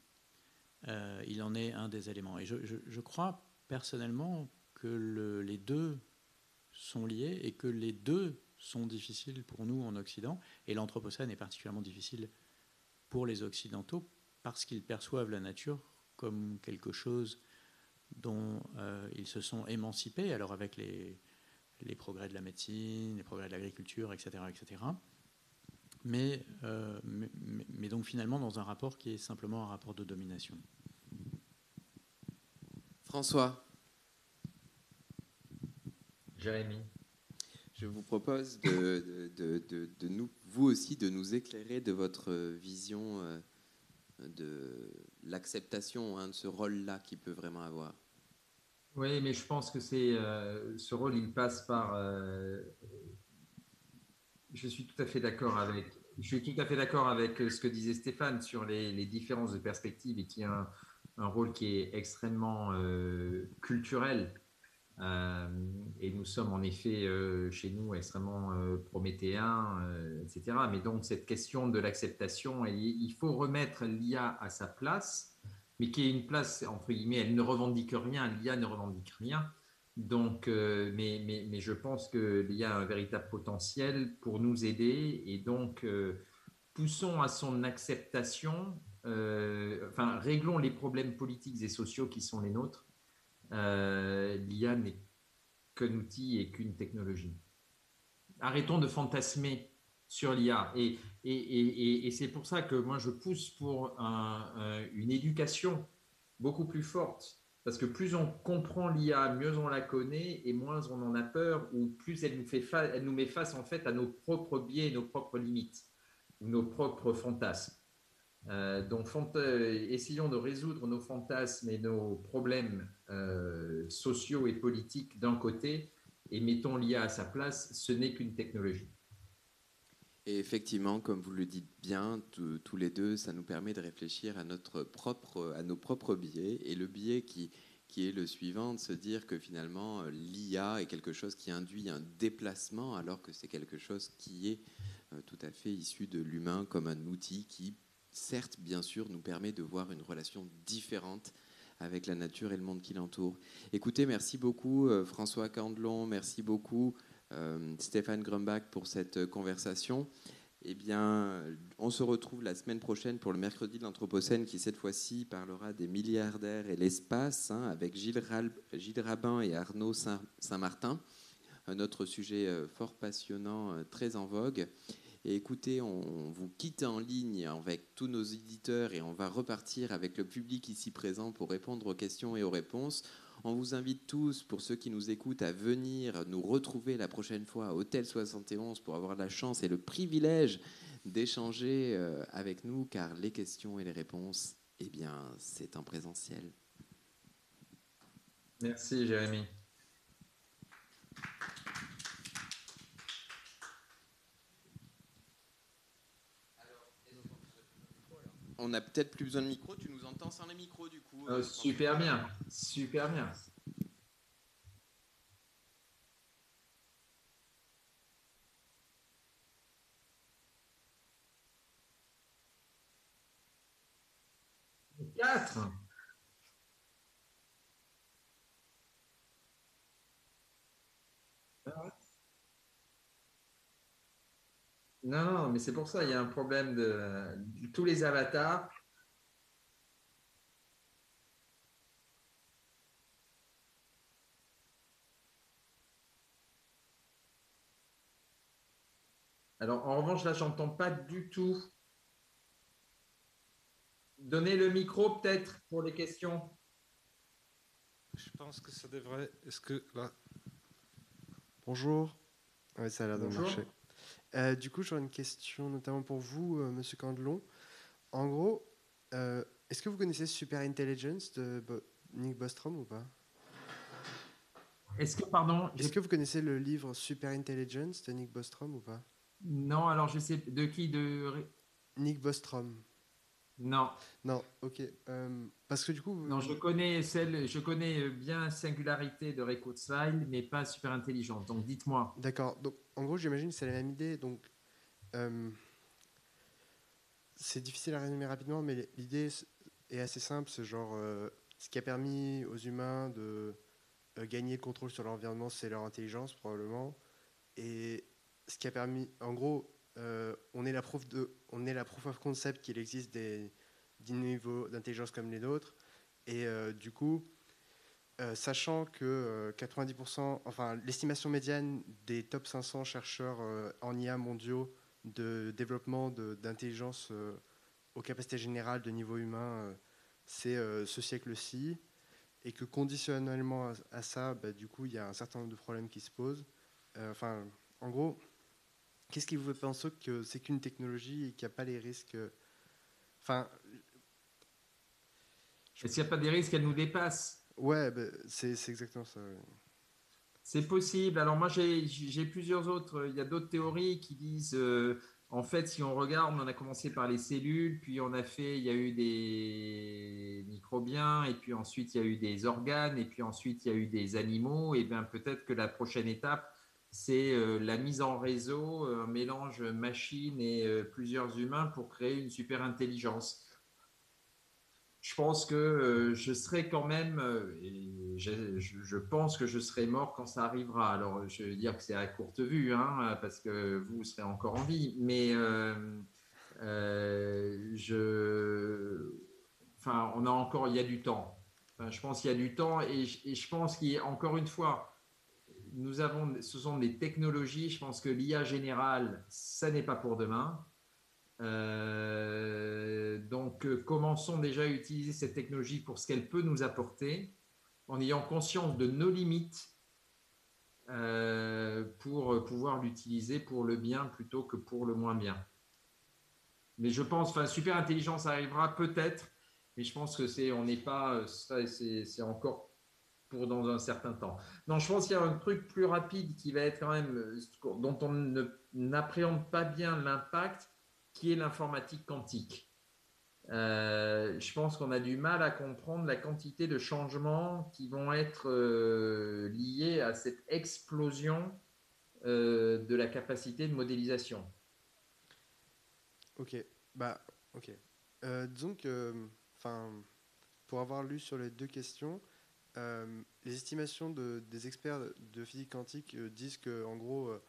S4: Euh, il en est un des éléments. Et je, crois personnellement que les deux sont liés et que les deux sont difficiles pour nous en Occident. Et l'Anthropocène est particulièrement difficile pour les Occidentaux parce qu'ils perçoivent la nature comme quelque chose dont euh, ils se sont émancipés, alors avec les, progrès de la médecine, les progrès de l'agriculture, etc. etc. Euh, mais, mais, donc finalement dans un rapport qui est simplement un rapport de domination.
S1: François.
S3: Jérémy.
S1: Je vous propose de, de, nous, vous aussi, de nous éclairer de votre vision euh, de l'acceptation hein, de ce rôle-là qu'il peut vraiment avoir.
S3: Oui, mais je pense que euh, ce rôle, il passe par. Euh, je suis tout à fait d'accord avec. Avec ce que disait Stéphane sur les, différences de perspective et qui a un rôle qui est extrêmement euh, culturel. Euh, et nous sommes en effet euh, chez nous extrêmement prométhéens, etc. Mais donc cette question de l'acceptation, il faut remettre l'IA à sa place, mais qui est une place, entre guillemets, elle ne revendique rien, l'IA ne revendique rien. Donc, mais, je pense que l'IA a un véritable potentiel pour nous aider et donc poussons à son acceptation euh, enfin, réglons les problèmes politiques et sociaux qui sont les nôtres. Euh, L'IA n'est qu'un outil et qu'une technologie. Arrêtons de fantasmer sur l'IA. Et, et, et, c'est pour ça que moi, je pousse pour une éducation beaucoup plus forte. Parce que plus on comprend l'IA, mieux on la connaît et moins on en a peur, ou plus elle nous, fait elle nous met face en fait à nos propres biais, nos propres limites, nos propres fantasmes. Euh, donc, euh, essayons de résoudre nos fantasmes et nos problèmes euh, sociaux et politiques d'un côté et mettons l'IA à sa place. Ce n'est qu'une technologie.
S1: Et effectivement, comme vous le dites bien, tous les deux, ça nous permet de réfléchir à, notre propre, à nos propres biais. Et le biais qui, qui est le suivant, de se dire que finalement, l'IA est quelque chose qui induit un déplacement, alors que c'est quelque chose qui est tout à fait issu de l'humain comme un outil qui certes, bien sûr, nous permet de voir une relation différente avec la nature et le monde qui l'entoure. Écoutez, merci beaucoup euh, François Candelon, merci beaucoup euh, Stéphane Grumbach pour cette conversation. Eh bien, on se retrouve la semaine prochaine pour le mercredi de l'Anthropocène qui, cette fois-ci, parlera des milliardaires et l'espace hein, avec Gilles, Rabin et Arnaud Saint-Martin. Un autre sujet euh, fort passionnant, très en vogue. Et écoutez, on vous quitte en ligne avec tous nos éditeurs et on va repartir avec le public ici présent pour répondre aux questions et aux réponses. On vous invite tous, pour ceux qui nous écoutent, à venir nous retrouver la prochaine fois à Hôtel 71 pour avoir la chance et le privilège d'échanger euh, avec nous, car les questions et les réponses, eh bien, c'est en présentiel.
S3: Merci, Jérémy.
S1: On a peut-être plus besoin de micro. Tu nous entends sans les micros du coup
S3: euh, Super bien, super bien. Quatre. Non, non, mais c'est pour ça, il y a un problème de, tous les avatars. Alors, en revanche, là, j'entends pas du tout. Donnez le micro, peut-être, pour les questions.
S5: Je pense que ça devrait. Est-ce que là? Bonjour.
S6: Ah oui, ça a l'air de Bonjour. Euh, du coup, j'aurais une question notamment pour vous, euh, Monsieur Candelon. En gros, euh, est-ce que vous connaissez Super Intelligence de Nick Bostrom ou pas?
S3: Est-ce que, pardon
S6: Est-ce que vous connaissez le livre Super Intelligence de Nick Bostrom ou pas?
S3: Non, alors je sais. De qui? De...
S6: Nick Bostrom.
S3: Non.
S6: Non, ok. Euh, parce que du coup.
S3: Non, je connais celle, je connais bien Singularité de Ray Kurzweil, mais pas Super Intelligente. Donc dites-moi.
S6: D'accord. Donc en gros, j'imagine que c'est la même idée. Donc euh, c'est difficile à résumer rapidement, mais l'idée est assez simple. C'est genre euh, ce qui a permis aux humains de gagner le contrôle sur l'environnement, c'est leur intelligence probablement. Et ce qui a permis, en gros, euh, on, est la proof de, on est la of concept qu'il existe des, niveaux d'intelligence comme les nôtres. Et euh, du coup, euh, sachant que 90%, enfin l'estimation médiane des top 500 chercheurs en IA mondiaux de développement d'intelligence aux capacités générales de niveau humain, c'est ce siècle-ci, et que conditionnellement à, ça, bah, du coup, il y a un certain nombre de problèmes qui se posent. enfin, en gros, Qu'est-ce qui vous fait penser que c'est qu'une technologie et qu'il n'y a pas les risques Enfin.
S3: Est-ce qu'il n'y a pas des risques qu'elle nous dépasse
S6: Ouais, ben, c'est exactement ça.
S3: C'est possible. Alors moi, j'ai plusieurs autres. Il y a d'autres théories qui disent, euh, en fait, si on regarde, on a commencé par les cellules, puis on a fait, il y a eu des microbiens, et puis ensuite il y a eu des organes, et puis ensuite il y a eu des animaux. Et bien peut-être que la prochaine étape, c'est euh, la mise en réseau, euh, un mélange machine et euh, plusieurs humains pour créer une super intelligence. Je pense que je serai quand même, je, pense que je serai mort quand ça arrivera. Alors, je veux dire que c'est à courte vue, hein, parce que vous serez encore en vie, mais je, enfin, on a encore, il y a du temps. je pense qu'il y a du temps et, et je pense qu'il y a encore une fois, nous avons, ce sont des technologies. Je pense que l'IA générale, ça n'est pas pour demain. Euh, donc, euh, commençons déjà à utiliser cette technologie pour ce qu'elle peut nous apporter, en ayant conscience de nos limites euh, pour pouvoir l'utiliser pour le bien plutôt que pour le moins bien. Mais je pense, enfin, super intelligence arrivera peut-être, mais je pense que c'est, on n'est pas, c'est encore pour dans un certain temps. Non, je pense qu'il y a un truc plus rapide qui va être quand même, euh, dont on n'appréhende pas bien l'impact, qui est l'informatique quantique. Euh, je pense qu'on a du mal à comprendre la quantité de changements qui vont être euh, liés à cette explosion de la capacité de modélisation.
S6: Ok, bah, ok. disons que, enfin, pour avoir lu sur les deux questions, euh, les estimations des experts de physique quantique euh, disent qu'en gros, euh,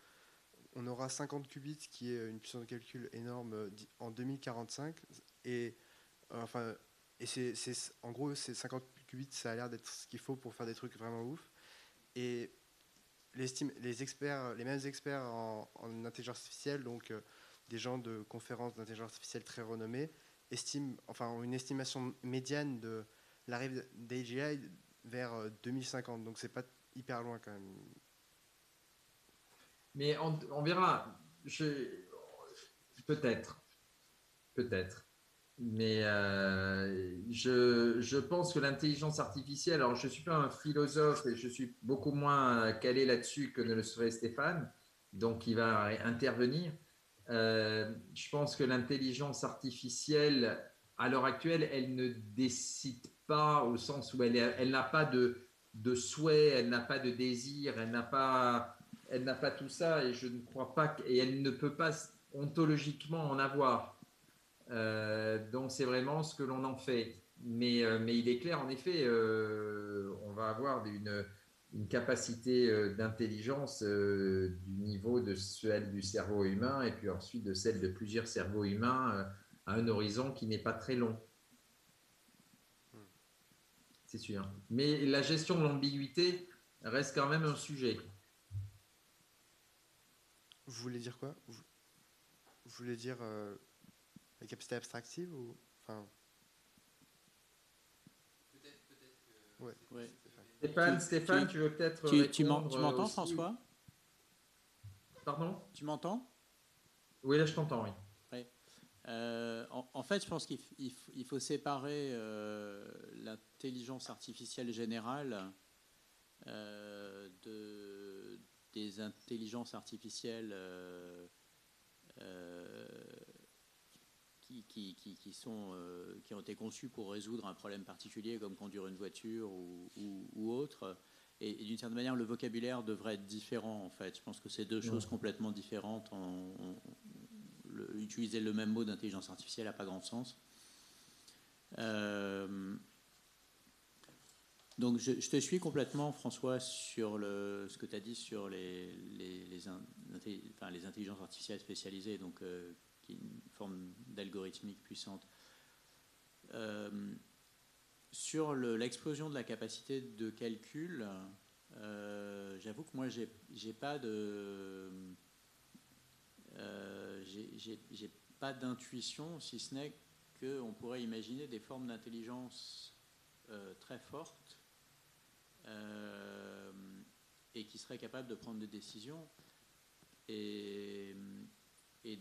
S6: on aura 50 qubits, qui est une puissance de calcul énorme en 2045. Et, enfin, et c'est, en gros, ces 50 qubits, ça a l'air d'être ce qu'il faut pour faire des trucs vraiment ouf. Et les, experts, les mêmes experts en, intelligence artificielle, donc des gens de conférences d'intelligence artificielle très renommés, estiment, enfin, une estimation médiane de l'arrivée d'AGI vers 2050. Euh, Donc c'est pas hyper loin quand même.
S3: Mais on, verra. Peut-être. Peut-être. Mais euh, je, je, pense que l'intelligence artificielle, alors je ne suis pas un philosophe et je suis beaucoup moins calé là-dessus que ne le serait Stéphane, donc il va intervenir. Euh, je pense que l'intelligence artificielle, à l'heure actuelle, elle ne décide au sens où elle, n'a pas de, de souhait, elle n'a pas de désir, elle n'a pas, elle n'a pas tout ça et je ne crois pas et elle ne peut pas ontologiquement en avoir. Euh, donc c'est vraiment ce que l'on en fait. Mais, euh, mais il est clair, en effet, euh, on va avoir une, une capacité d'intelligence du niveau de celle du cerveau humain et puis ensuite de celle de plusieurs cerveaux humains à un horizon qui n'est pas très long c'est sûr. Mais la gestion de l'ambiguïté reste quand même un sujet.
S6: Vous voulez dire quoi? Vous voulez dire euh, la capacité abstractive ou enfin?
S1: Peut-être,
S6: ouais.
S3: Stéphane,
S4: Tu-
S3: Stéphane,
S4: tu-
S3: tu veux peut-être.
S4: Tu, m'entends, François?
S3: Pardon?
S4: Tu m'entends?
S3: Oui, là, je t'entends, oui.
S4: Euh, en, en fait, je pense qu'il faut séparer euh, l'intelligence artificielle générale euh, de, des intelligences artificielles qui, qui- qui- qui sont, qui ont été conçues pour résoudre un problème particulier, comme conduire une voiture ou, ou- ou autre. Et, et d'une certaine manière, le vocabulaire devrait être différent, en fait. Je pense que c'est deux choses complètement différentes. On- on- utiliser le même mot d'intelligence artificielle n'a pas grand sens. Euh, donc je, te suis complètement, François, sur le, ce que tu as dit sur les, les, enfin, les intelligences artificielles spécialisées, donc, euh, qui est une forme d'algorithmique puissante. Euh, sur le- l'explosion de la capacité de calcul, j'avoue que moi, j'ai pas de euh, j'ai- pas d'intuition, si ce n'est qu'on pourrait imaginer des formes d'intelligence euh, très fortes euh, et qui seraient capables de prendre des décisions. Et,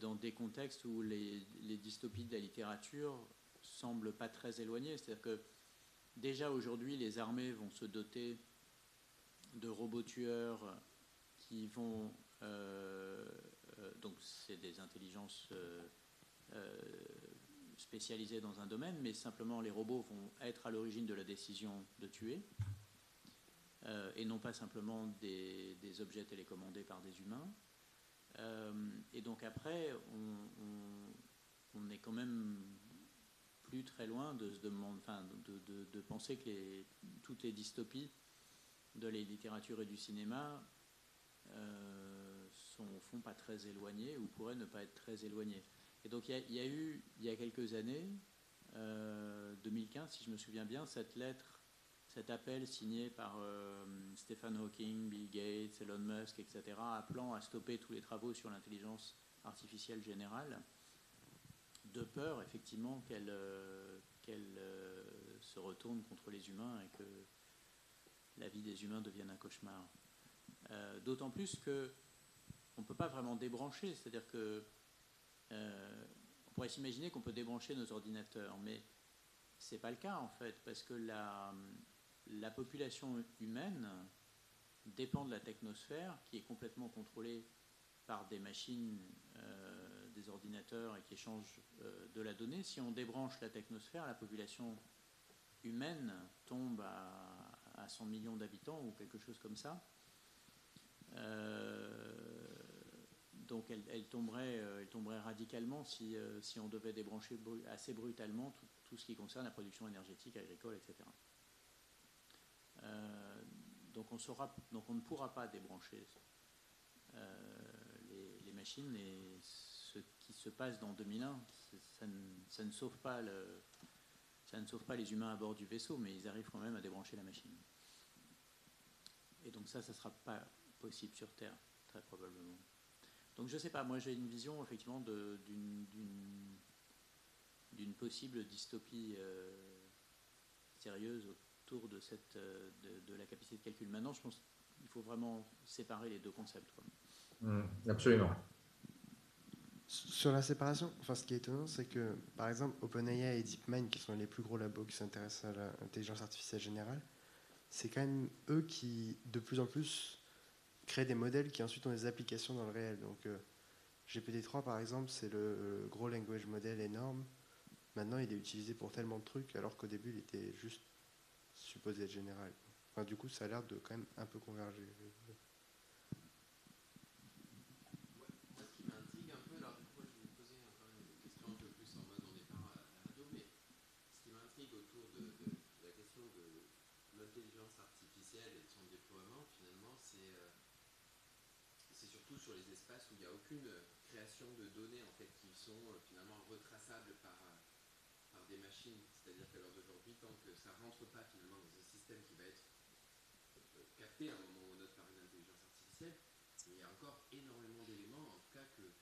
S4: dans des contextes où les, dystopies de la littérature semblent pas très éloignées. C'est-à-dire que déjà aujourd'hui, les armées vont se doter de robots tueurs qui vont donc c'est des intelligences euh, euh, spécialisées dans un domaine, mais simplement les robots vont être à l'origine de la décision de tuer, euh, et non pas simplement des, objets télécommandés par des humains. Euh, et donc après, on, est quand même plus très loin de se demander, enfin, de, penser que toutes les dystopies de la littérature et du cinéma euh, fond pas très éloignées ou pourraient ne pas être très éloignées. Et donc il y a, eu, il y a quelques années, euh, 2015 si je me souviens bien, cette lettre, cet appel signé par euh, Stephen Hawking, Bill Gates, Elon Musk, etc., appelant à stopper tous les travaux sur l'intelligence artificielle générale, de peur effectivement qu'elle euh, qu'elle, euh, se retourne contre les humains et que la vie des humains devienne un cauchemar. Euh, D'autant plus que on ne peut pas vraiment débrancher, c'est-à-dire que euh, on pourrait s'imaginer qu'on peut débrancher nos ordinateurs, mais c'est pas le cas en fait, parce que la, la population humaine dépend de la technosphère qui est complètement contrôlée par des machines, euh, des ordinateurs et qui échangent euh, de la donnée. Si on débranche la technosphère, la population humaine tombe à, à 100 millions d'habitants ou quelque chose comme ça. Donc elle, tomberait, euh, elle tomberait radicalement si, euh, on devait débrancher assez brutalement tout, ce qui concerne la production énergétique, agricole, etc. Euh, donc, on saura, donc on ne pourra pas débrancher les, machines et ce qui se passe dans 2001, c'est- ça ne, ça ne sauve pas le, ça ne sauve pas les humains à bord du vaisseau, mais ils arrivent quand même à débrancher la machine. Et donc ça, ça ne sera pas possible sur Terre, très probablement. Donc je ne sais pas, moi j'ai une vision effectivement d'une possible dystopie euh, sérieuse autour de, cette, euh, de, de la capacité de calcul. Maintenant, je pense qu'il faut vraiment séparer les deux concepts. quoi.
S3: Mm, absolument.
S6: Sur la séparation, enfin, ce qui est étonnant, c'est que, par exemple, OpenAI et DeepMind, qui sont les plus gros labos qui s'intéressent à l'intelligence artificielle générale, c'est quand même eux qui, de plus en plus, créent des modèles qui ensuite ont des applications dans le réel. Donc, euh, GPT-3, par exemple, c'est le, le gros language model énorme. Maintenant, il est utilisé pour tellement de trucs, alors qu'au début, il était juste supposé être général. Enfin, du coup, ça a l'air de quand même un peu converger.
S1: Moi, ce qui m'intrigue un peu, alors du coup, je vais vous poser encore une question un peu plus en mode on n'est pas à la radio, mais ce qui m'intrigue autour de, de- de la question de l'intelligence artificielle et de son déploiement, finalement, c'est euh, c'est surtout sur les espaces où il n'y a aucune création de données en fait qui sont euh, finalement retraçables par, euh, par des machines. C'est-à-dire qu'à l'heure d'aujourd'hui, tant que ça rentre pas finalement dans un système qui va être euh, capté à un moment ou un autre par une intelligence artificielle, il y a encore énormément d'éléments, en tout cas, que,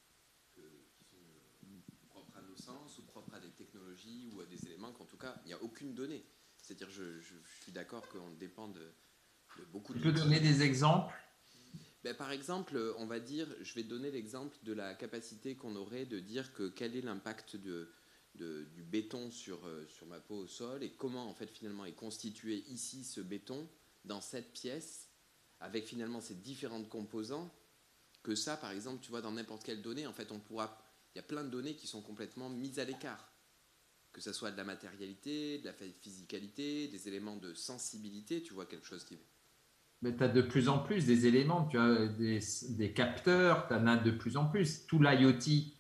S1: qui sont euh, le sens ou propre à des technologies ou à des éléments qu'en tout cas, il n'y a aucune donnée. C'est-à-dire, je, je, suis d'accord qu'on dépend de, de beaucoup
S3: de... Tu peux donner des exemples
S1: ben, Par exemple, on va dire, je vais donner l'exemple de la capacité qu'on aurait de dire que quel est l'impact du béton sur, euh, sur ma peau au sol et comment en fait finalement est constitué ici ce béton dans cette pièce avec finalement ces différentes composants que ça par exemple tu vois dans n'importe quelle donnée en fait on pourra il y a plein de données qui sont complètement mises à l'écart. Que ce soit de la matérialité, de la physicalité, des éléments de sensibilité, tu vois quelque chose qui...
S3: Tu as de plus en plus des éléments, tu as des, des capteurs, tu en as de plus en plus. Tout l'IoT,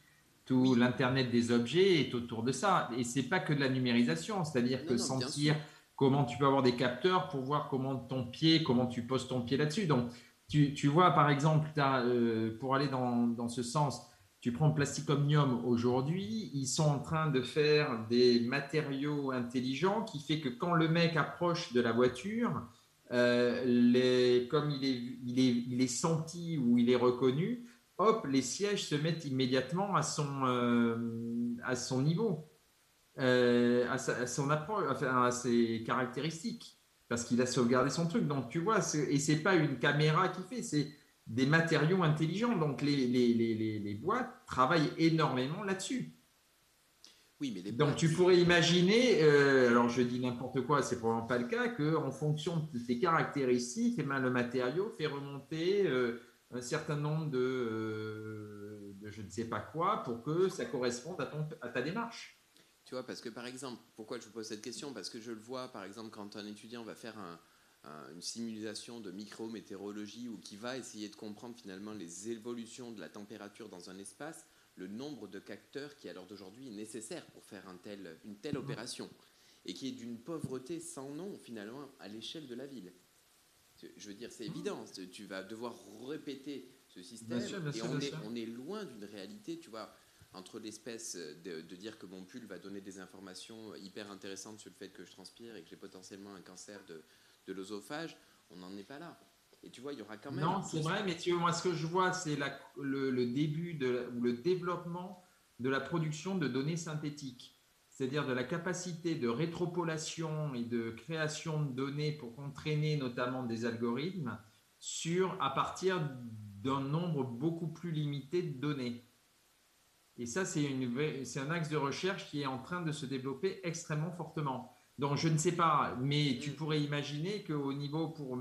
S3: tout l'Internet des objets est autour de ça. Et c'est pas que de la numérisation, c'est-à-dire que sentir comment tu peux avoir des capteurs pour voir comment ton pied, comment tu poses ton pied là-dessus. Donc, tu, tu, vois, par exemple, euh, pour aller dans, dans, ce sens, tu prends Plastic Omnium aujourd'hui, ils sont en train de faire des matériaux intelligents qui fait que quand le mec approche de la voiture, les, comme il est, il, est, senti ou il est reconnu, hop, les sièges se mettent immédiatement à son, euh, à niveau, euh, à, son approche, à ses caractéristiques, parce qu'il a sauvegardé son truc. Donc, tu vois, et c'est pas une caméra qui fait, c'est des matériaux intelligents. Donc, les, les boîtes travaillent énormément là-dessus.
S1: Oui, mais les
S3: Donc, tu pourrais imaginer, euh, alors je dis n'importe quoi, c'est probablement pas le cas, qu'en fonction de tes caractéristiques, eh ben, le matériau fait remonter un certain nombre euh, de, je ne sais pas quoi pour que ça corresponde à, ton, à ta démarche.
S1: Tu vois, parce que par exemple, pourquoi je vous pose cette question? Parce que je le vois, par exemple, quand un étudiant va faire une simulation de micrométéorologie ou qui va essayer de comprendre finalement les évolutions de la température dans un espace, le nombre de capteurs qui à l'heure d'aujourd'hui est nécessaire pour faire un tel, une telle opération et qui est d'une pauvreté sans nom finalement à l'échelle de la ville. Je veux dire, c'est évident. Tu vas devoir répéter ce système. et on, est, on, est, loin d'une réalité, tu vois, entre l'espèce de, dire que mon pull va donner des informations hyper intéressantes sur le fait que je transpire et que j'ai potentiellement un cancer de, de l'osophage. On n'en est pas là. Et tu vois, il y aura quand même.
S3: Non, c'est vrai, mais tu vois, moi, ce que je vois, c'est le, le, début de, ou le développement de la production de données synthétiques c'est-à-dire de la capacité de rétropolation et de création de données pour entraîner notamment des algorithmes sur, à partir d'un nombre beaucoup plus limité de données. Et ça, c'est un axe de recherche qui est en train de se développer extrêmement fortement. Donc, je ne sais pas, mais tu pourrais imaginer qu'au niveau pour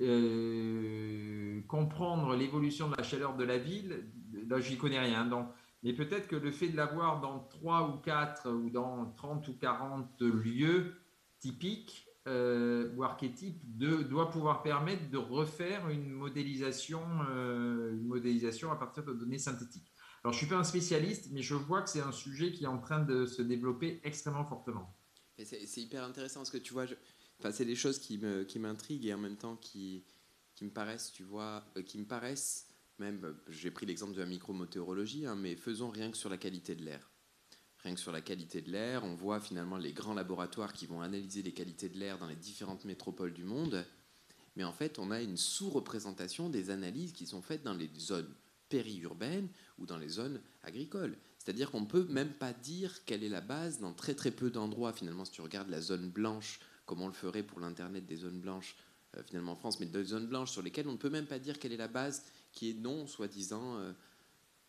S3: euh, comprendre l'évolution de la chaleur de la ville, là, j'y connais rien. Donc, mais peut-être que le fait de l'avoir dans 3 ou 4 ou dans 30 ou 40 lieux typiques euh, ou archétypes doit pouvoir permettre de refaire une modélisation, euh, une modélisation à partir de données synthétiques. Alors, je ne suis pas un spécialiste, mais je vois que c'est un sujet qui est en train de se développer extrêmement fortement.
S1: C'est hyper intéressant parce que tu vois, c'est des choses qui m'intriguent et en même temps qui, qui me paraissent, tu vois, euh, qui me paraissent même, euh, j'ai pris l'exemple de la micrométéorologie, hein, mais faisons rien que sur la qualité de l'air. Rien que sur la qualité de l'air, on voit finalement les grands laboratoires qui vont analyser les qualités de l'air dans les différentes métropoles du monde. Mais en fait, on a une sous-représentation des analyses qui sont faites dans les zones périurbaines ou dans les zones agricoles. C'est-à-dire qu'on ne peut même pas dire quelle est la base dans très très peu d'endroits. Finalement, si tu regardes la zone blanche, comme on le ferait pour l'Internet des zones blanches, euh, finalement en France, mais des zones blanches sur lesquelles on ne peut même pas dire quelle est la base qui est non, soi-disant, euh,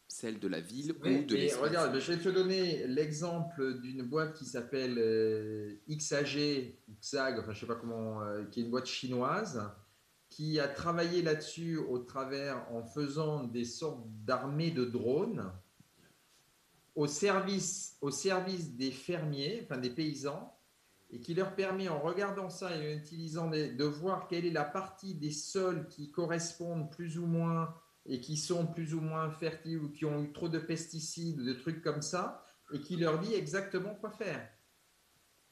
S1: celle de la ville ou de l'espace.
S3: Regarde, je vais te donner l'exemple d'une boîte qui s'appelle euh, XAG, XAG, enfin je sais pas comment, qui est une boîte chinoise, qui a travaillé là-dessus au travers en faisant des sortes d'armées de drones au service, au service des fermiers, enfin des paysans, et qui leur permet, en regardant ça et en utilisant de voir quelle est la partie des sols qui correspondent plus ou moins et qui sont plus ou moins fertiles ou qui ont eu trop de pesticides ou de trucs comme ça, et qui leur dit exactement quoi faire.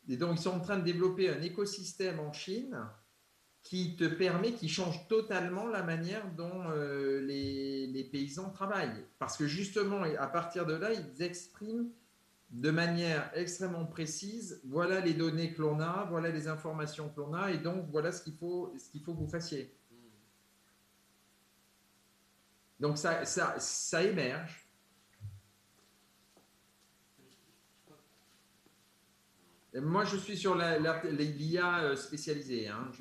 S3: Et donc, ils sont en train de développer un écosystème en Chine qui te permet, qui change totalement la manière dont euh, les, les, paysans travaillent. Parce que justement, à partir de là, ils expriment de manière extrêmement précise, voilà les données que l'on a, voilà les informations que l'on a, et donc voilà ce qu'il faut, ce qu'il faut que vous fassiez. Donc ça, ça, ça émerge. Moi, je suis sur l'IA la, la, euh, spécialisée. Hein,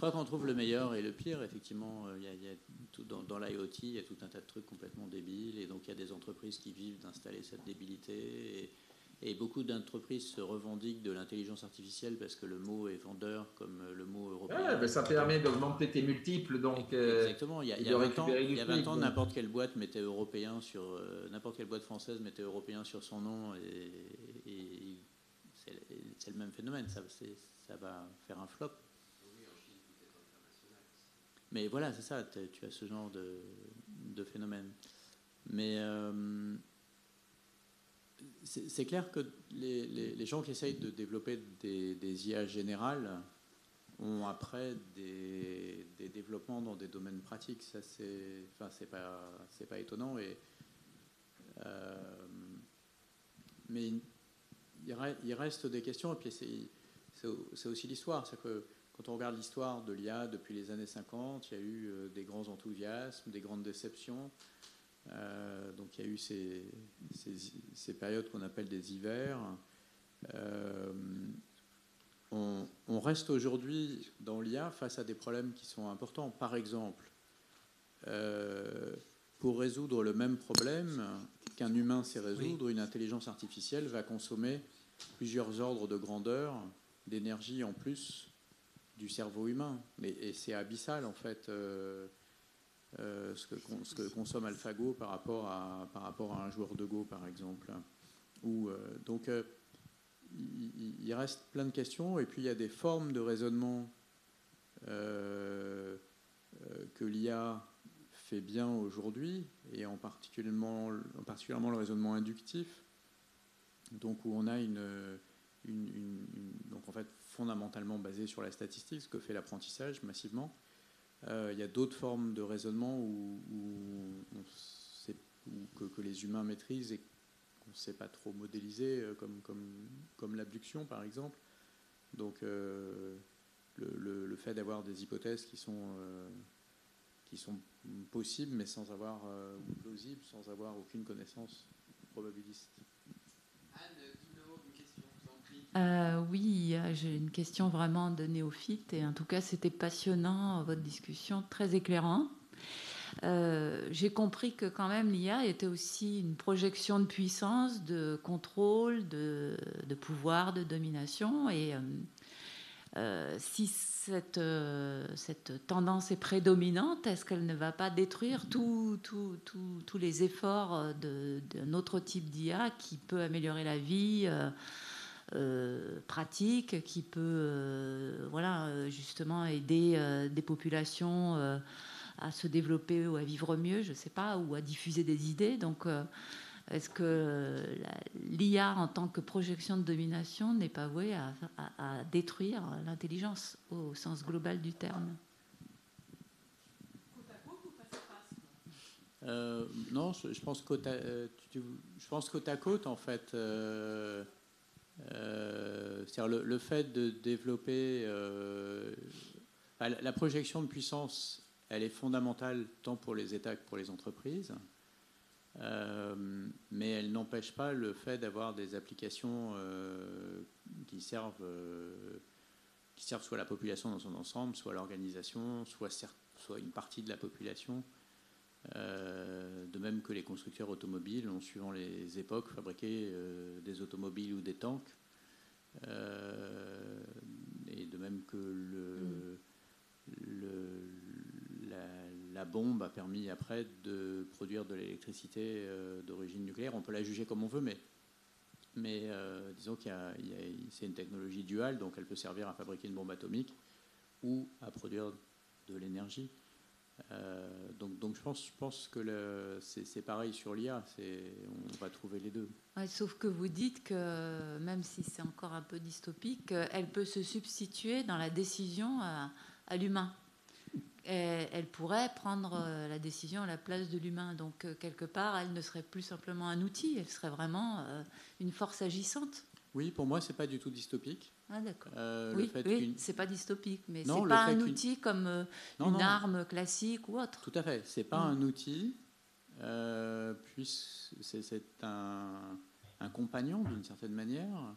S3: je
S4: crois qu'on trouve le meilleur et le pire. Effectivement, il y a, il y a tout, dans, dans l'IoT, il y a tout un tas de trucs complètement débiles. Et donc, il y a des entreprises qui vivent d'installer cette débilité. Et, et beaucoup d'entreprises se revendiquent de l'intelligence artificielle parce que le mot est vendeur, comme le mot européen.
S3: ben ça permet d'augmenter tes multiples. Donc,
S4: euh, Exactement. Il y a, il y a 20 ans, il y a 20 ans n'importe quelle boîte mettait européen sur. Euh, n'importe quelle boîte française mettait européen sur son nom et, et c'est le même phénomène. Ça, ça va faire un flop. Mais voilà, c'est ça, tu as ce genre de, phénomène. Mais. Euh, c'est clair que les, gens qui essayent de développer des, IA générales ont après des, développements dans des domaines pratiques. Ça, c'est pas, étonnant. Euh, mais il, reste des questions. Et puis, c'est aussi l'histoire. C'est que quand on regarde l'histoire de l'IA depuis les années 50, il y a eu euh, des grands enthousiasmes, des grandes déceptions. Euh, donc il y a eu ces, ces, périodes qu'on appelle des hivers. Euh, on, reste aujourd'hui dans l'IA face à des problèmes qui sont importants. Par exemple, euh, pour résoudre le même problème qu'un humain sait résoudre, une intelligence artificielle va consommer plusieurs ordres de grandeur d'énergie en plus cerveau humain. Mais, et c'est abyssal en fait. Euh, ce, que, ce, que, consomme AlphaGo par rapport, à, par rapport à un joueur de Go, par exemple. Ou, euh, donc, euh, il, reste plein de questions, et puis il y a des formes de raisonnement que l'IA fait bien aujourd'hui, et en particulièrement, en particulièrement le raisonnement inductif, donc où on a une, une, une, donc en fait fondamentalement basé sur la statistique, ce que fait l'apprentissage massivement, euh, il y a d'autres formes de raisonnement où, que, les humains maîtrisent et qu'on ne sait pas trop modéliser, euh, comme, comme, l'abduction par exemple. Donc euh, le, fait d'avoir des hypothèses qui sont, qui sont possibles mais sans avoir, sans avoir aucune connaissance probabiliste.
S7: Euh, oui, j'ai une question vraiment de néophyte et en tout cas c'était passionnant, votre discussion très éclairante. Euh, j'ai compris que quand même l'IA était aussi une projection de puissance, de contrôle, de, pouvoir, de domination. Et euh, si cette, cette, tendance est prédominante, est-ce qu'elle ne va pas détruire tous les efforts d'un autre type d'IA qui peut améliorer la vie euh, pratique qui peut euh, voilà, justement aider euh, des populations à se développer ou à vivre mieux, je ne sais pas, ou à diffuser des idées. Donc, est-ce que l'IA en tant que projection de domination n'est pas vouée à, détruire l'intelligence au sens global du terme?
S4: Non, je, pense côte à, je pense côte à côte en fait. Euh, le, fait de développer euh, la projection de puissance, elle est fondamentale tant pour les États que pour les entreprises. Euh, mais elle n'empêche pas le fait d'avoir des applications qui servent qui servent soit la population dans son ensemble, soit l'organisation, soit une partie de la population. Euh, de même que les constructeurs automobiles ont, suivant les époques, fabriqué euh, des automobiles ou des tanks. Euh, et de même que la, bombe a permis après de produire de l'électricité d'origine nucléaire. On peut la juger comme on veut, mais, disons qu'il c'est une technologie duale, donc elle peut servir à fabriquer une bombe atomique ou à produire de l'énergie. Euh, donc, donc je, pense, je pense que c'est pareil sur l'IA, on va trouver les deux.
S7: sauf que vous dites que même si c'est encore un peu dystopique, elle peut se substituer dans la décision à, l'humain. Elle pourrait prendre la décision à la place de l'humain. Donc quelque part, elle ne serait plus simplement un outil, elle serait vraiment euh, une force agissante.
S4: Oui, pour moi, c'est pas du tout dystopique.
S7: Ah d'accord. Euh, oui, oui c'est pas dystopique, mais c'est pas un outil comme euh, une arme classique ou autre.
S4: Tout à fait. C'est pas mm. un outil, euh, puis c'est un, un, compagnon d'une certaine manière.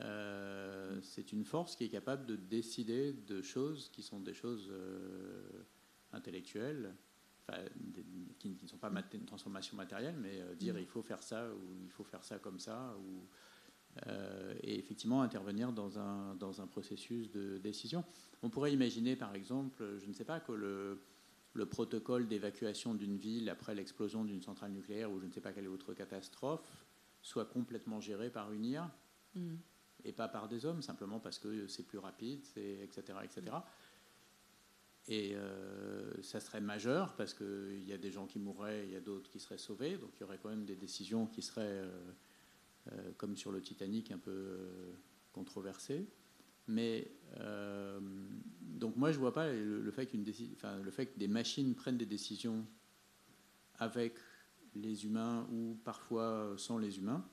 S4: euh, c'est une force qui est capable de décider de choses qui sont des choses intellectuelles, qui, ne sont pas une transformation matérielle, mais euh, dire mm. il faut faire ça ou il faut faire ça comme ça, ou, et effectivement intervenir dans un, dans un processus de décision. On pourrait imaginer par exemple, je ne sais pas, que le, le protocole d'évacuation d'une ville après l'explosion d'une centrale nucléaire ou je ne sais pas quelle autre catastrophe soit complètement géré par une IA. Mm et pas par des hommes, simplement parce que c'est plus rapide, etc., etc. Et euh, ça serait majeur parce qu'il y a des gens qui mourraient, il y a d'autres qui seraient sauvés, donc il y aurait quand même des décisions qui seraient, euh, euh, comme sur le Titanic, un peu controversées. Mais donc moi je vois pas le, fait qu'une enfin, le fait que des machines prennent des décisions avec les humains ou parfois sans les humains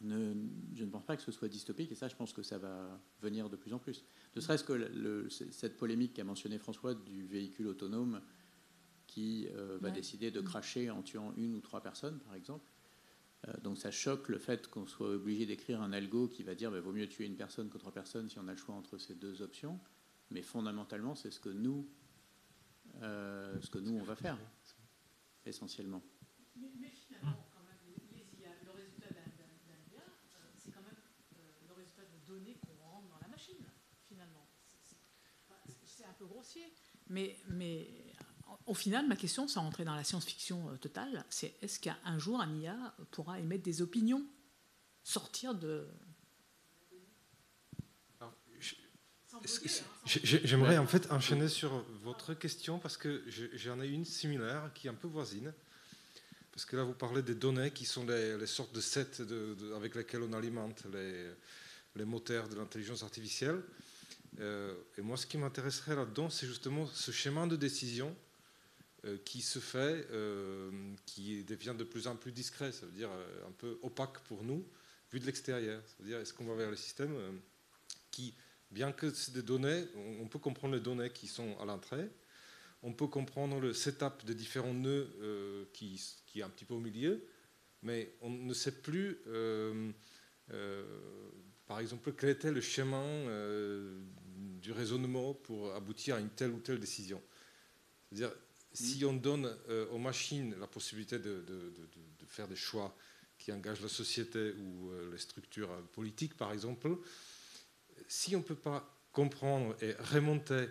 S4: je ne pense pas que ce soit dystopique, et ça, je pense que ça va venir de plus en plus. Ne serait-ce que cette polémique qu'a mentionné François du véhicule autonome qui euh, va décider de cracher en tuant une ou trois personnes, par exemple. Euh, donc ça choque le fait qu'on soit obligé d'écrire un algo qui va dire qu'il bah, vaut mieux tuer une personne que trois personnes si on a le choix entre ces deux options. Mais fondamentalement, c'est ce que nous, euh, ce que nous on va faire, essentiellement.
S8: mais finalement, peu grossier. Mais, mais au final, ma question, sans rentrer dans la science-fiction euh, totale, c'est est-ce qu'un jour un IA pourra émettre des opinions, sortir de.
S5: J'aimerais en fait enchaîner sur votre question parce que j'en ai une similaire qui est un peu voisine. Parce que là, vous parlez des données qui sont les, sortes de sets avec lesquels on alimente les, les moteurs de l'intelligence artificielle. Euh, et moi, ce qui m'intéresserait là-dedans, c'est justement ce schéma de décision euh, qui se fait, euh, qui devient de plus en plus discret, ça veut dire un peu opaque pour nous, vu de l'extérieur. Ça veut dire, est-ce qu'on va vers le système qui, bien que c'est des données, on, peut comprendre les données qui sont à l'entrée, on peut comprendre le setup de différents nœuds qui, qui, est un petit peu au milieu, mais on ne sait plus par exemple, quel était le chemin du raisonnement pour aboutir à une telle ou telle décision. C'est-à-dire, si mm. on donne euh, aux machines la possibilité de, faire des choix qui engagent la société ou euh, les structures politiques, par exemple, si on ne peut pas comprendre et remonter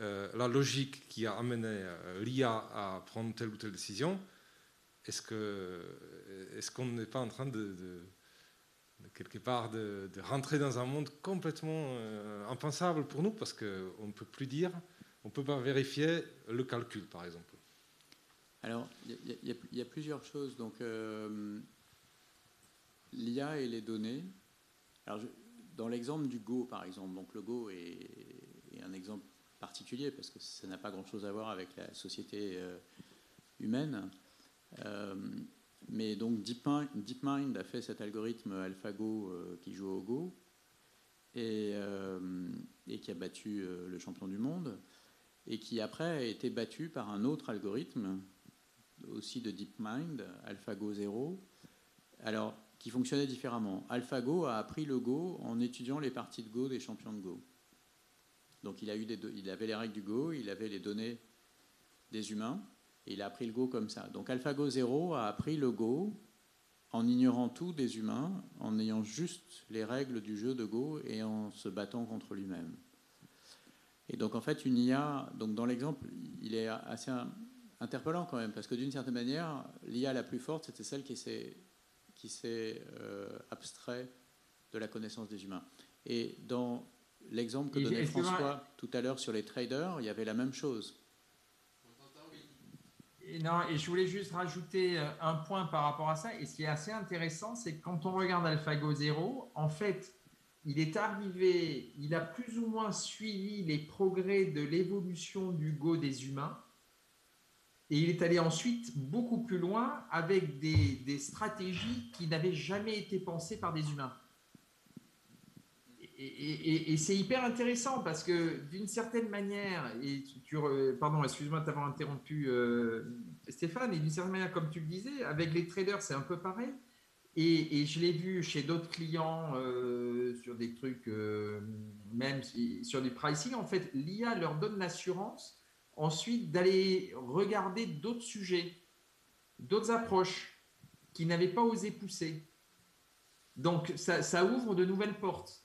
S5: euh, la logique qui a amené l'IA à prendre telle ou telle décision, est-ce qu'on est n'est pas en train de quelque part de, rentrer dans un monde complètement euh, impensable pour nous? Parce qu'on ne peut plus dire, on peut pas vérifier le calcul, par exemple.
S4: Alors, il y, a plusieurs choses. Donc, euh, l'IA et les données. Dans l'exemple du Go, par exemple, donc le Go est, un exemple particulier parce que ça n'a pas grand-chose à voir avec la société euh, humaine. Mais donc DeepMind, a fait cet algorithme AlphaGo euh, qui joue au Go et, euh, qui a battu euh, le champion du monde et qui après a été battu par un autre algorithme aussi de DeepMind, AlphaGo 0, alors qui fonctionnait différemment. AlphaGo a appris le Go en étudiant les parties de Go des champions de Go. Donc il, a eu il avait les règles du Go, il avait les données des humains, il a appris le Go comme ça. Donc AlphaGo 0 a appris le Go en ignorant tout des humains, en ayant juste les règles du jeu de Go et en se battant contre lui-même. Et donc en fait, une IA, donc dans l'exemple, il est assez interpellant quand même, parce que d'une certaine manière, l'IA la plus forte, c'était celle qui s'est, qui s'est euh, abstrait de la connaissance des humains. Et dans l'exemple que donnait François tout à l'heure sur les traders, il y avait la même chose
S3: non, et je voulais juste rajouter euh, un point par rapport à ça. Et ce qui est assez intéressant, c'est que quand on regarde AlphaGo 0, en fait, il est arrivé, il a plus ou moins suivi les progrès de l'évolution du Go des humains. Et il est allé ensuite beaucoup plus loin avec des, stratégies qui n'avaient jamais été pensées par des humains et, c'est hyper intéressant parce que d'une certaine manière, et pardon, excuse-moi de t'avoir interrompu, euh, Stéphane, et d'une certaine manière, comme tu le disais, avec les traders, c'est un peu pareil. Et, je l'ai vu chez d'autres clients euh, sur des trucs, euh, même sur du pricing. En fait, l'IA leur donne l'assurance ensuite d'aller regarder d'autres sujets, d'autres approches qu'ils n'avaient pas osé pousser. Donc, ça, ouvre de nouvelles portes.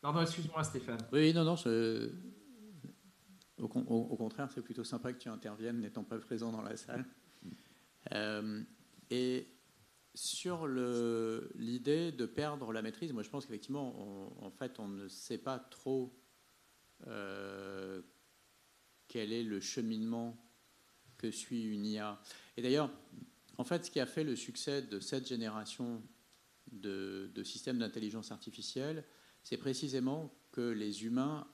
S3: Pardon, excuse-moi, Stéphane.
S4: Oui, non, non, au, contraire, c'est plutôt sympa que tu interviennes n'étant pas présent dans la salle. Euh, et sur l'idée de perdre la maîtrise, moi je pense qu'effectivement, en fait, on ne sait pas trop euh, quel est le cheminement que suit une IA. Et d'ailleurs, en fait, ce qui a fait le succès de cette génération de, systèmes d'intelligence artificielle, c'est précisément que les humains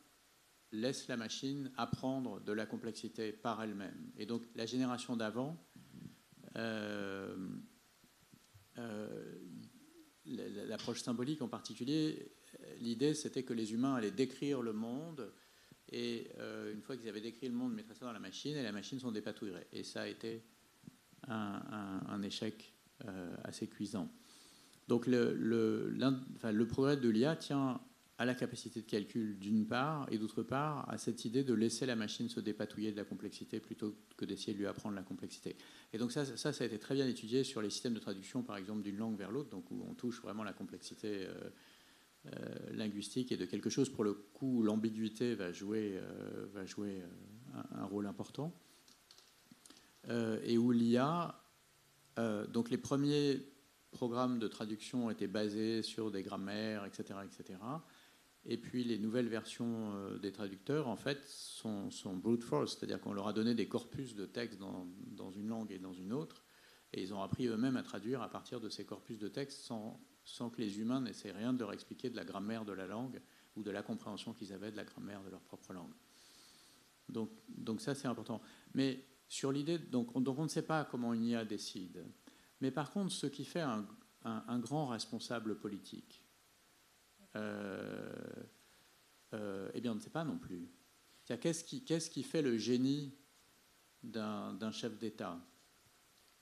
S4: laissent la machine apprendre de la complexité par elle-même. Et donc la génération d'avant, euh, l'approche symbolique en particulier, l'idée c'était que les humains allaient décrire le monde et euh, une fois qu'ils avaient décrit le monde, mettraient ça dans la machine et la machine s'en dépatouillerait. Et ça a été un, échec assez cuisant. Donc le progrès de l'IA tient à la capacité de calcul d'une part, et d'autre part à cette idée de laisser la machine se dépatouiller de la complexité plutôt que d'essayer de lui apprendre la complexité. Et donc ça, ça, a été très bien étudié sur les systèmes de traduction, par exemple, d'une langue vers l'autre, donc où on touche vraiment la complexité euh, euh, linguistique et de quelque chose pour le coup l'ambiguïté va jouer, euh, va jouer un, un, rôle important. et où l'IA, donc les premiers programmes de traduction étaient basés sur des grammaires, etc., etc. Et puis les nouvelles versions euh, des traducteurs, en fait, sont, brute force, c'est-à-dire qu'on leur a donné des corpus de textes dans, dans, une langue et dans une autre, et ils ont appris eux-mêmes à traduire à partir de ces corpus de textes sans, sans que les humains n'essaient rien de leur expliquer de la grammaire de la langue ou de la compréhension qu'ils avaient de la grammaire de leur propre langue. Donc, donc ça, c'est important. Mais sur l'idée, donc, donc, on ne sait pas comment une IA décide. Mais par contre, ce qui fait un, un, grand responsable politique, eh bien, on ne sait pas non plus. Qu'est-ce qui, fait le génie d'un chef d'État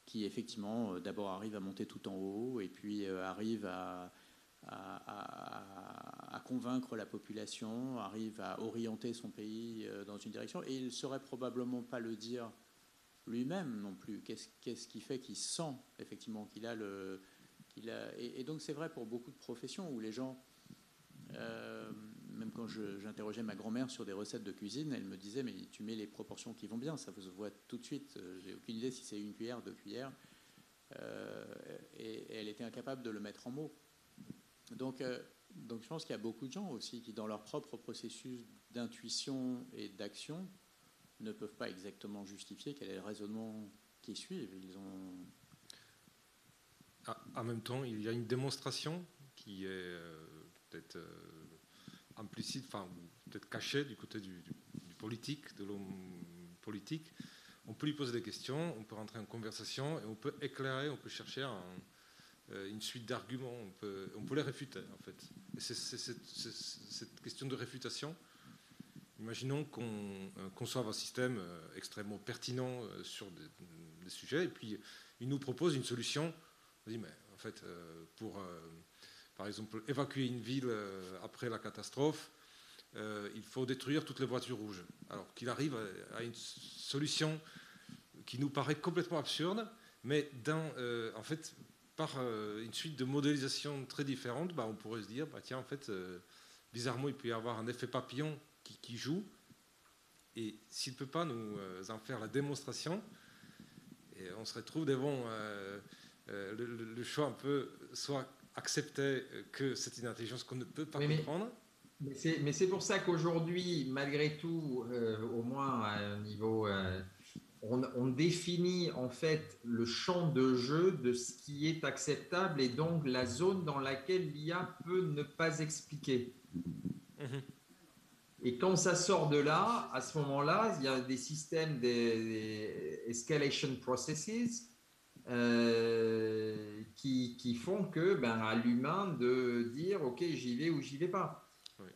S4: qui, effectivement, euh, d'abord arrive à monter tout en haut et puis arrive à, convaincre la population, arrive à orienter son pays dans une direction, et il ne saurait probablement pas le dire lui-même non plus. Qu'est-ce qui fait qu'il sent effectivement qu'il a le... a, et, donc c'est vrai pour beaucoup de professions où les gens euh, même quand j'interrogeais ma grand-mère sur des recettes de cuisine, elle me disait Mais tu mets les proportions qui vont bien, ça se voit tout de suite. Euh, j'ai aucune idée si c'est une cuillère, deux cuillères. Euh, et, elle était incapable de le mettre en mots. Donc, donc je pense qu'il y a beaucoup de gens aussi qui, dans leur propre processus d'intuition et d'action, ne peuvent pas exactement justifier quel est le raisonnement qui suivent. Ils ont.
S5: Ah, en même temps, il y a une démonstration qui est peut-être euh, implicite, enfin peut-être caché du côté du, politique, de l'homme politique. On peut lui poser des questions, on peut rentrer en conversation et on peut éclairer, on peut chercher euh, une suite d'arguments, on peut, on peut les réfuter en fait. C'est cette question de réfutation. Imaginons qu'on euh, conçoive un système extrêmement pertinent sur des, sujets et puis il nous propose une solution. On dit mais en fait pour par exemple, évacuer une ville euh, après la catastrophe, euh, il faut détruire toutes les voitures rouges. Alors qu'il arrive à une solution qui nous paraît complètement absurde, mais euh, en fait, par une suite de modélisations très différentes, bah, on pourrait se dire, bah, tiens, en fait, bizarrement, il peut y avoir un effet papillon qui, joue, et s'il ne peut pas nous en faire la démonstration, on se retrouve devant le, choix un peu soit accepter que c'est une intelligence qu'on ne peut pas comprendre.
S3: Mais c'est pour ça qu'aujourd'hui, malgré tout, euh, au moins à un niveau, euh, on, définit en fait le champ de jeu de ce qui est acceptable et donc la zone dans laquelle l'IA peut ne pas expliquer. Mhm. Et quand ça sort de là, à ce moment-là, il y a des systèmes des escalation processes euh, qui, qui, font que ben, à l'humain de dire ok j'y vais ou j'y vais pas.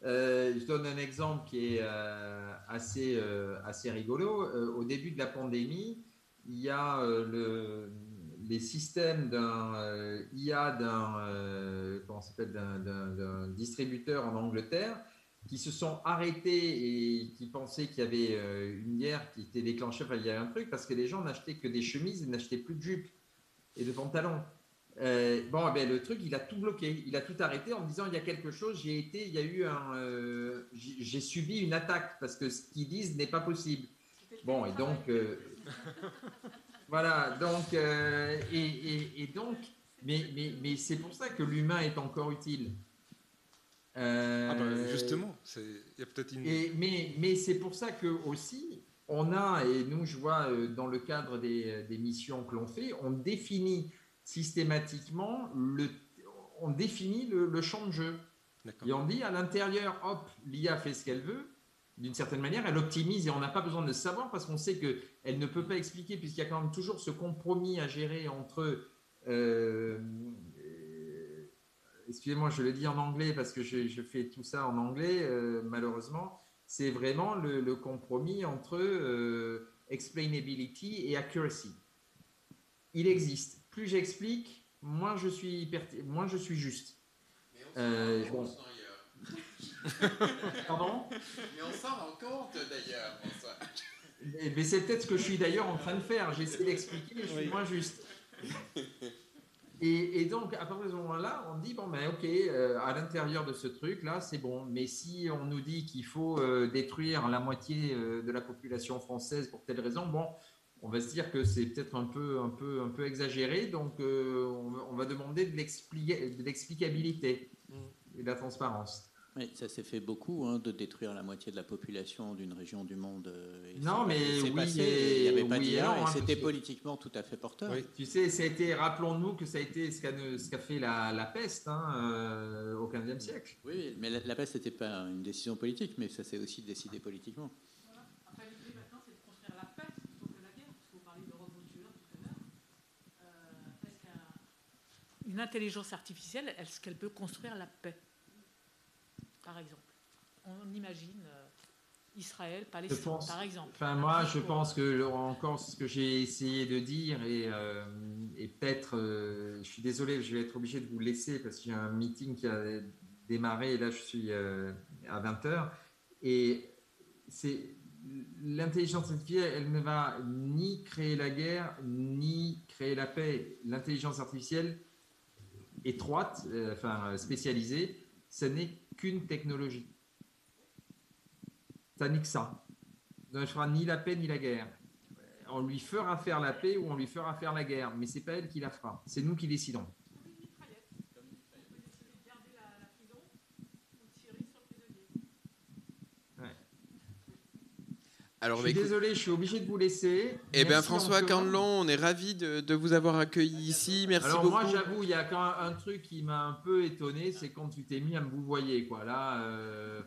S3: Euh, je donne un exemple qui est euh, assez, assez rigolo. au début de la pandémie, il y a le, les systèmes d'un IA d'un distributeur en Angleterre qui se sont arrêtés et qui pensaient qu'il y avait une guerre qui était déclenchée, enfin il y avait un truc parce que les gens n'achetaient que des chemises et n'achetaient plus de jupes et de pantalons. Euh, bon, eh ben, le truc, il a tout bloqué, il a tout arrêté en me disant il y a quelque chose, j'ai été, il y a eu un, euh, j'ai subi une attaque parce que ce qu'ils disent n'est pas possible. Bon, et donc, euh, voilà, donc, euh, et, et- et donc, mais, mais, mais c'est pour ça que l'humain est encore utile. Euh,
S5: Ah ben, justement, c'est- il y a peut-être une.
S3: et, mais mais c'est pour ça que aussi, on a, et nous, je vois euh, dans le cadre des, des missions que l'on fait, on définit systématiquement le, on définit le, le champ de jeu. Et on dit à l'intérieur, hop, l'IA fait ce qu'elle veut. D'une certaine manière, elle optimise et on n'a pas besoin de le savoir parce qu'on sait qu'elle ne peut pas expliquer, puisqu'il y a quand même toujours ce compromis à gérer entre. euh, euh, Excusez-moi, je le dis en anglais parce que je, je fais tout ça en anglais, euh, malheureusement. C'est vraiment le, le compromis entre euh, explainability et accuracy. Il existe. Plus j'explique, moins je suis, moins je suis juste. Euh, bon. Pardon?
S1: Mais on s'en rend compte d'ailleurs.
S3: Mais mais c'est peut-être ce que je suis d'ailleurs en train de faire. J'essaie d'expliquer, mais je suis moins juste. Et, et donc, à partir de ce moment-là, on dit bon, ben ok, euh, à l'intérieur de ce truc-là, c'est bon. Mais si on nous dit qu'il faut euh, détruire la moitié euh, de la population française pour telle raison, bon, on va se dire que c'est peut-être un peu, un peu, un peu exagéré. Donc, on, va- on va demander de l'expli- de l'explicabilité et de la transparence.
S4: Oui, ça s'est fait beaucoup hein, de détruire la moitié de la population d'une région du monde. euh, et
S3: Non, mais
S4: c'est
S3: oui,
S4: passé,
S3: mais-
S4: il n'y avait pas
S3: oui non,
S4: et
S3: hein,
S4: c'était politiquement tout à fait porteur.
S5: Oui.
S3: Tu sais, ça a été, rappelons-nous que ça a été ce qu'a ce qu'a fait la, la peste hein, euh, au XVe siècle.
S4: Oui, mais la, la peste n'était pas une décision politique, mais ça s'est aussi décidé politiquement.
S8: Après, l'idée maintenant, c'est de construire la paix plutôt que la guerre, parce tout à l'heure. Euh, est-ce qu'une intelligence artificielle, est-ce qu'elle peut construire la paix Par exemple. On imagine euh, Israël, Palestine,
S3: pense-
S8: par exemple.
S3: Enfin, moi, je pense que encore ce que j'ai essayé de dire, et, euh, et peut-être, euh, je suis désolé, je vais être obligé de vous laisser parce qu'il y a un meeting qui a démarré, et là, je suis euh, à 20h. Et c'est l'intelligence artificielle, elle ne va ni créer la guerre, ni créer la paix. L'intelligence artificielle étroite, enfin spécialisée, ce n'est qu'une technologie. Ça n'est que ça. Donc, elle fera ni la paix ni la guerre. On lui fera faire la paix ou on lui fera faire la guerre, mais c'est pas elle qui la fera. C'est nous qui décidons.
S1: Alors,
S3: je
S1: bah,
S3: suis
S1: écoute-
S3: désolé, je suis obligé de vous laisser.
S1: Eh bien, François. Candelon, on est ravi de, de vous avoir accueilli ici. Merci
S3: Alors
S1: beaucoup.
S3: moi, j'avoue, il y a quand même un truc qui m'a un peu étonné, c'est quand tu t'es mis à me vous voyez quoi. Là, euh,